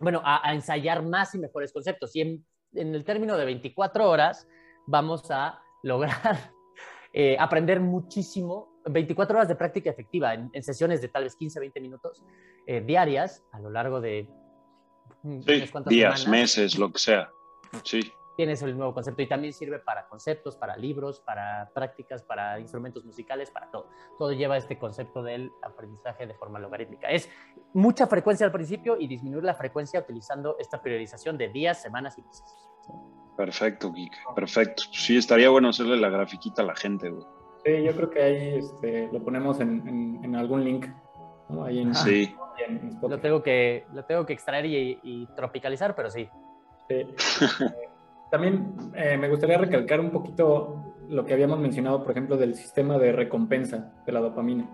bueno, a, ensayar más y mejores conceptos. Y en, en el término de 24 horas vamos a lograr eh, aprender muchísimo 24 horas de práctica efectiva en, sesiones de tal vez 15, 20 minutos eh, diarias a lo largo de mm, días, meses, lo que sea. Sí. Tienes el nuevo concepto y también sirve para conceptos, para libros, para prácticas, para instrumentos musicales, para todo. Todo lleva este concepto del aprendizaje de forma logarítmica. Es mucha frecuencia al principio y disminuir la frecuencia utilizando esta priorización de días, semanas y meses. Perfecto, Geek. Perfecto. Sí, estaría bueno hacerle la grafiquita a la gente, güey. Sí, yo creo que ahí este, lo ponemos en, algún link. Ahí en, sí. lo, tengo que, lo tengo que extraer y, tropicalizar, pero sí. sí. También eh, me gustaría recalcar un poquito lo que habíamos mencionado, por ejemplo, del sistema de recompensa de la dopamina.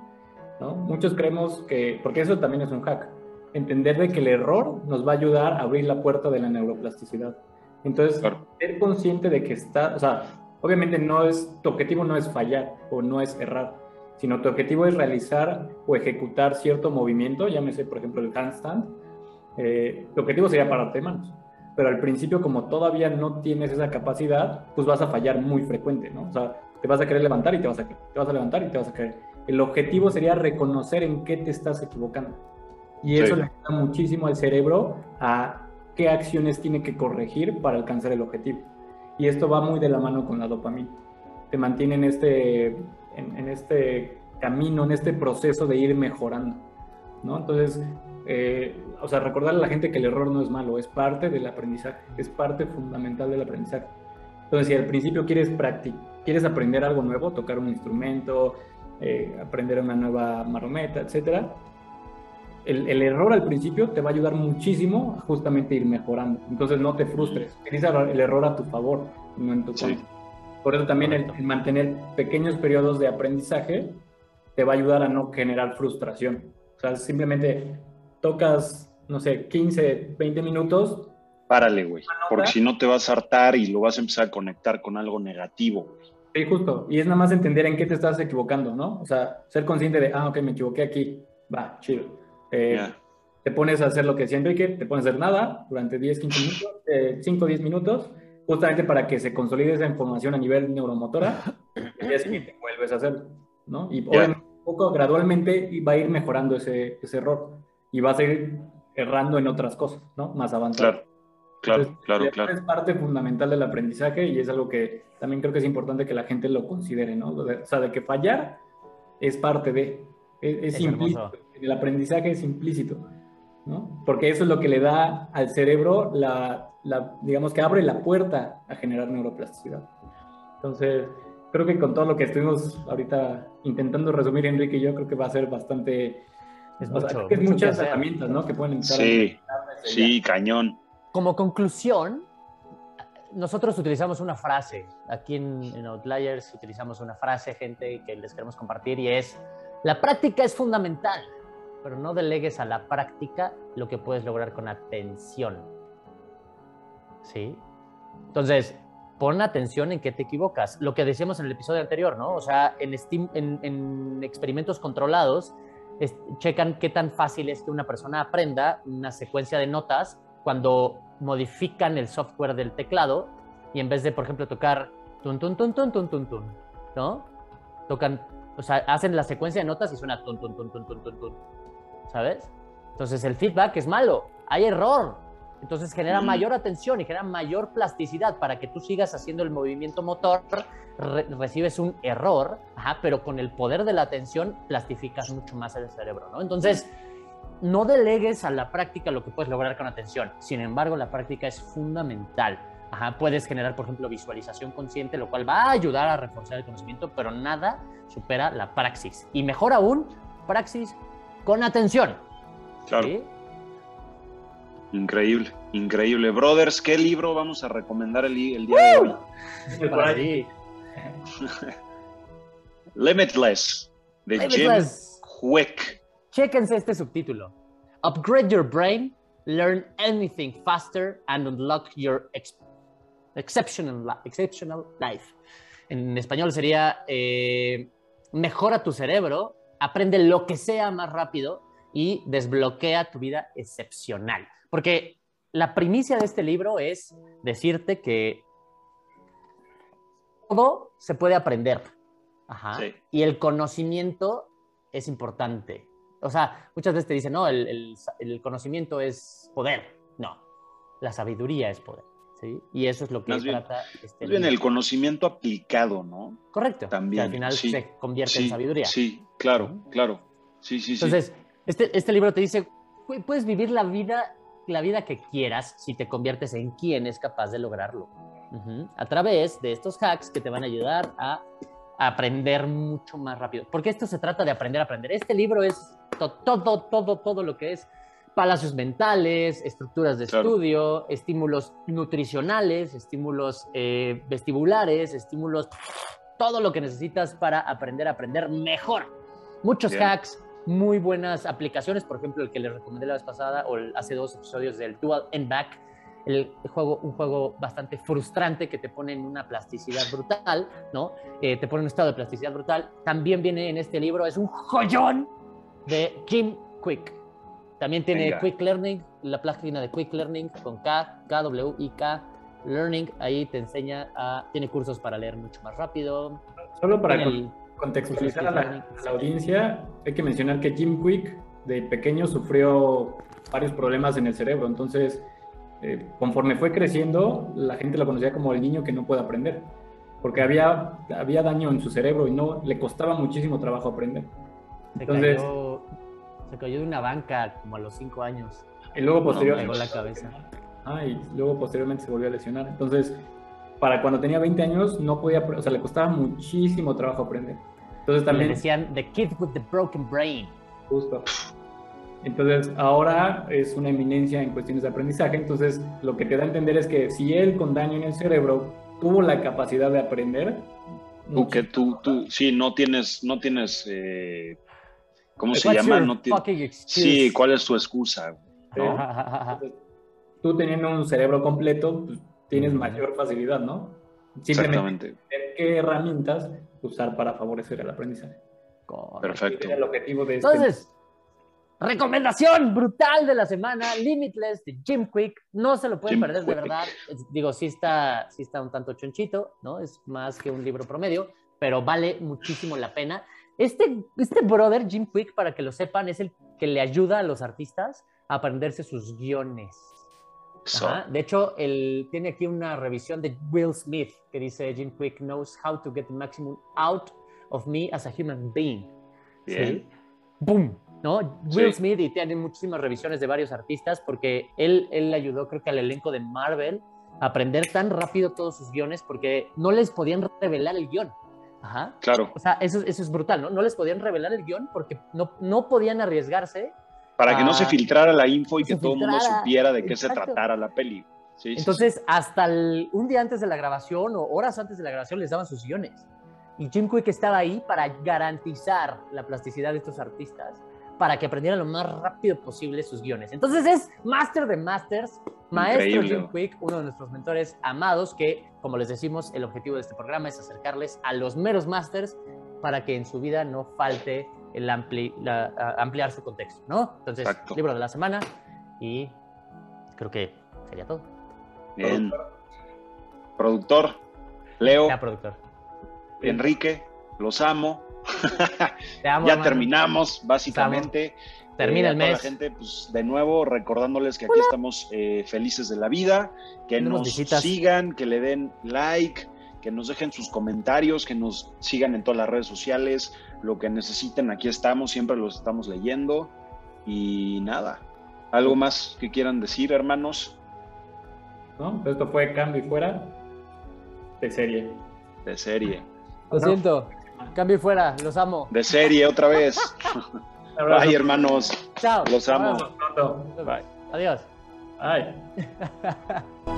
¿no? Muchos creemos que, porque eso también es un hack, entender de que el error nos va a ayudar a abrir la puerta de la neuroplasticidad. Entonces, ser consciente de que está, o sea, Obviamente no es, tu objetivo no es fallar o no es errar, sino tu objetivo es realizar o ejecutar cierto movimiento, llámese por ejemplo el handstand. Eh, tu objetivo sería pararte de manos, pero al principio como todavía no tienes esa capacidad, pues vas a fallar muy frecuente, ¿no? O sea, te vas a querer levantar y te vas a, te vas a levantar y te vas a caer. El objetivo sería reconocer en qué te estás equivocando. Y eso le ayuda muchísimo al cerebro a qué acciones tiene que corregir para alcanzar el objetivo. Y esto va muy de la mano con la dopamina. Te mantiene en este, en, este camino, en este proceso de ir mejorando. ¿no? Entonces, eh, o sea, recordarle a la gente que el error no es malo, es parte del aprendizaje, es parte fundamental del aprendizaje. Entonces, si al principio quieres quieres aprender algo nuevo, tocar un instrumento, eh, aprender una nueva marometa, etcétera, el, error al principio te va a ayudar muchísimo a justamente ir mejorando. Entonces no te frustres, utiliza el error a tu favor, no en tu contra. Por eso también el, mantener pequeños periodos de aprendizaje te va a ayudar a no generar frustración. O sea, simplemente tocas, no sé, 15, 20 minutos. Párale, güey, porque si no te vas a hartar y lo vas a empezar a conectar con algo negativo, Sí, justo. Y es nada más entender en qué te estás equivocando, ¿no? O sea, ser consciente de, ah, ok, me equivoqué aquí. Va, chido eh, te pones a hacer lo que decía Enrique, te pones a hacer nada durante 10, 15 minutos, 5 o 10 minutos, justamente para que se consolide esa información a nivel neuromotora, el día siguiente vuelves a hacerlo, ¿no? Y poco gradualmente va a ir mejorando ese, ese error y va a seguir errando en otras cosas, ¿no? Más avanzado. Claro. Claro, claro, claro. Es parte fundamental del aprendizaje y es algo que también creo que es importante que la gente lo considere, ¿no? O sea, de que fallar es parte de, es, implícito. El aprendizaje es implícito, ¿no? Porque eso es lo que le da al cerebro la, la, digamos que abre la puerta a generar neuroplasticidad. Entonces, creo que con todo lo que estuvimos ahorita intentando resumir, Enrique y yo, creo que va a ser bastante... Es, muchas herramientas, ¿no? Que pueden entrar. Sí, sí, cañón. Como conclusión, nosotros utilizamos una frase. Aquí en, Outliers utilizamos una frase, gente, que les queremos compartir y es, la práctica es fundamental, pero no delegues a la práctica lo que puedes lograr con atención. ¿Sí? Entonces, pon atención en qué te equivocas. Lo que decíamos en el episodio anterior, ¿no? O sea, en, en experimentos controlados, checan qué tan fácil es que una persona aprenda una secuencia de notas cuando modifican el software del teclado y en vez de, por ejemplo, tocar tun, tun, tun, tun, tun, tun, tun, ¿no? Tocan, o sea, hacen la secuencia de notas y suena tun, tun, tun, tun, tun, tun, tun, ¿sabes? Entonces el feedback es malo, hay error. Entonces genera mayor atención y genera mayor plasticidad para que tú sigas haciendo el movimiento motor, recibes un error, ajá, pero con el poder de la atención plastificas mucho más el cerebro, ¿no? Entonces, no delegues a la práctica lo que puedes lograr con atención. Sin embargo, la práctica es fundamental. puedes generar, por ejemplo, visualización consciente, lo cual va a ayudar a reforzar el conocimiento, pero nada supera la praxis. Y mejor aún, praxis con atención. Claro. Increíble, increíble. Brothers, ¿qué libro vamos a recomendar el, día de hoy? Limitless, de Jim Quick. Chéquense este subtítulo. Upgrade your brain, learn anything faster, and unlock your exceptional, exceptional life. En español sería eh, mejora tu cerebro, aprende lo que sea más rápido y desbloquea tu vida excepcional. Porque la primicia de este libro es decirte que todo se puede aprender. Y el conocimiento es importante. O sea, muchas veces te dicen, no, el, conocimiento es poder. No, la sabiduría es poder. ¿Sí? Y eso es lo que trata este bien el conocimiento aplicado, ¿no? Correcto. También. Que al final se convierte en sabiduría. Sí, claro, claro. Sí, sí, Entonces, Este, este libro te dice, puedes vivir la vida, la vida que quieras si te conviertes en quien es capaz de lograrlo. A través de estos hacks que te van a ayudar a aprender mucho más rápido. Porque esto se trata de aprender a aprender. Este libro es todo, todo, todo lo que es palacios mentales, estructuras de estudio, estímulos nutricionales, estímulos eh, vestibulares, estímulos, todo lo que necesitas para aprender a aprender mejor. Muchos hacks, muy buenas aplicaciones, por ejemplo, el que les recomendé la vez pasada o hace dos episodios del Dual End Back, el juego, un juego bastante frustrante que te pone en una plasticidad brutal, ¿no? Eh, te pone en un estado de plasticidad brutal. También viene en este libro, es un joyón de Jim Quick. También tiene Quick Learning, la página de Quick Learning con K, K, W, I, K. Learning, ahí te enseña a, tiene cursos para leer mucho más rápido. Solo para contextualizar a la, audiencia, hay que mencionar que Jim Quick de pequeño sufrió varios problemas en el cerebro, entonces eh, conforme fue creciendo, la gente lo conocía como el niño que no puede aprender, porque había, había daño en su cerebro y no le costaba muchísimo trabajo aprender. Entonces, se cayó de una banca como a los cinco años. Y luego posteriormente. la cabeza. Ah, y luego posteriormente se volvió a lesionar. Entonces, para cuando tenía 20 años, no podía, o sea, le costaba muchísimo trabajo aprender. Entonces también. Le decían The Kid with the Broken Brain. Justo. Entonces, ahora es una eminencia en cuestiones de aprendizaje. Entonces, lo que te da a entender es que si él con daño en el cerebro tuvo la capacidad de aprender. Tú que tú, tú, sí, no tienes, no tienes eh, ¿Cómo se llama? No sí, ¿cuál es tu excusa? tú teniendo un cerebro completo, pues, tienes mayor facilidad, ¿no? Simplemente qué herramientas usar para favorecer el aprendizaje. Perfecto. el objetivo de este Entonces, Recomendación brutal de la semana, Limitless de Jim Quick. No se lo pueden perder, de verdad. Digo, sí está, sí está un tanto chonchito, ¿no? Es más que un libro promedio, pero vale muchísimo la pena. Este, este brother, Jim Quick, para que lo sepan, es el que le ayuda a los artistas a aprenderse sus guiones. De hecho, él tiene aquí una revisión de Will Smith que dice Jim Quick knows how to get the maximum out of me as a human being. ¿Sí? ¡Boom! ¿no? Will Smith y tiene muchísimas revisiones de varios artistas porque él, él ayudó creo que al elenco de Marvel a aprender tan rápido todos sus guiones porque no les podían revelar el guion. Ajá. Claro. O sea, eso, eso es brutal, ¿no? No les podían revelar el guion porque no, no podían arriesgarse. Para que no se filtrara la info y que todo el mundo supiera de qué se tratara la peli. Entonces, hasta un día antes de la grabación o horas antes de la grabación les daban sus guiones. Y Jim Quick estaba ahí para garantizar la plasticidad de estos artistas para que aprendieran lo más rápido posible sus guiones. Entonces es Master de Masters, Maestro Jim Quick, uno de nuestros mentores amados, que, como les decimos, el objetivo de este programa es acercarles a los meros Masters para que en su vida no falte el ampliar su contexto, ¿no? Entonces, libro de la semana y creo que sería todo. Bien. Productor, Leo. Ya, productor. Enrique, los amo ya terminamos, básicamente. Termina eh, el mes. la gente, pues de nuevo, recordándoles que aquí estamos eh, felices de la vida, que nos sigan, que le den like, que nos dejen sus comentarios, que nos sigan en todas las redes sociales, lo que necesiten, aquí estamos, siempre los estamos leyendo. Y nada, ¿algo más que quieran decir, hermanos? No, esto fue Cambio y Fuera de serie. De serie. Lo siento. Cambio fuera, los amo. De serie otra vez. Bye, hermanos. Chao. Los amo. Bye. Adiós. Bye.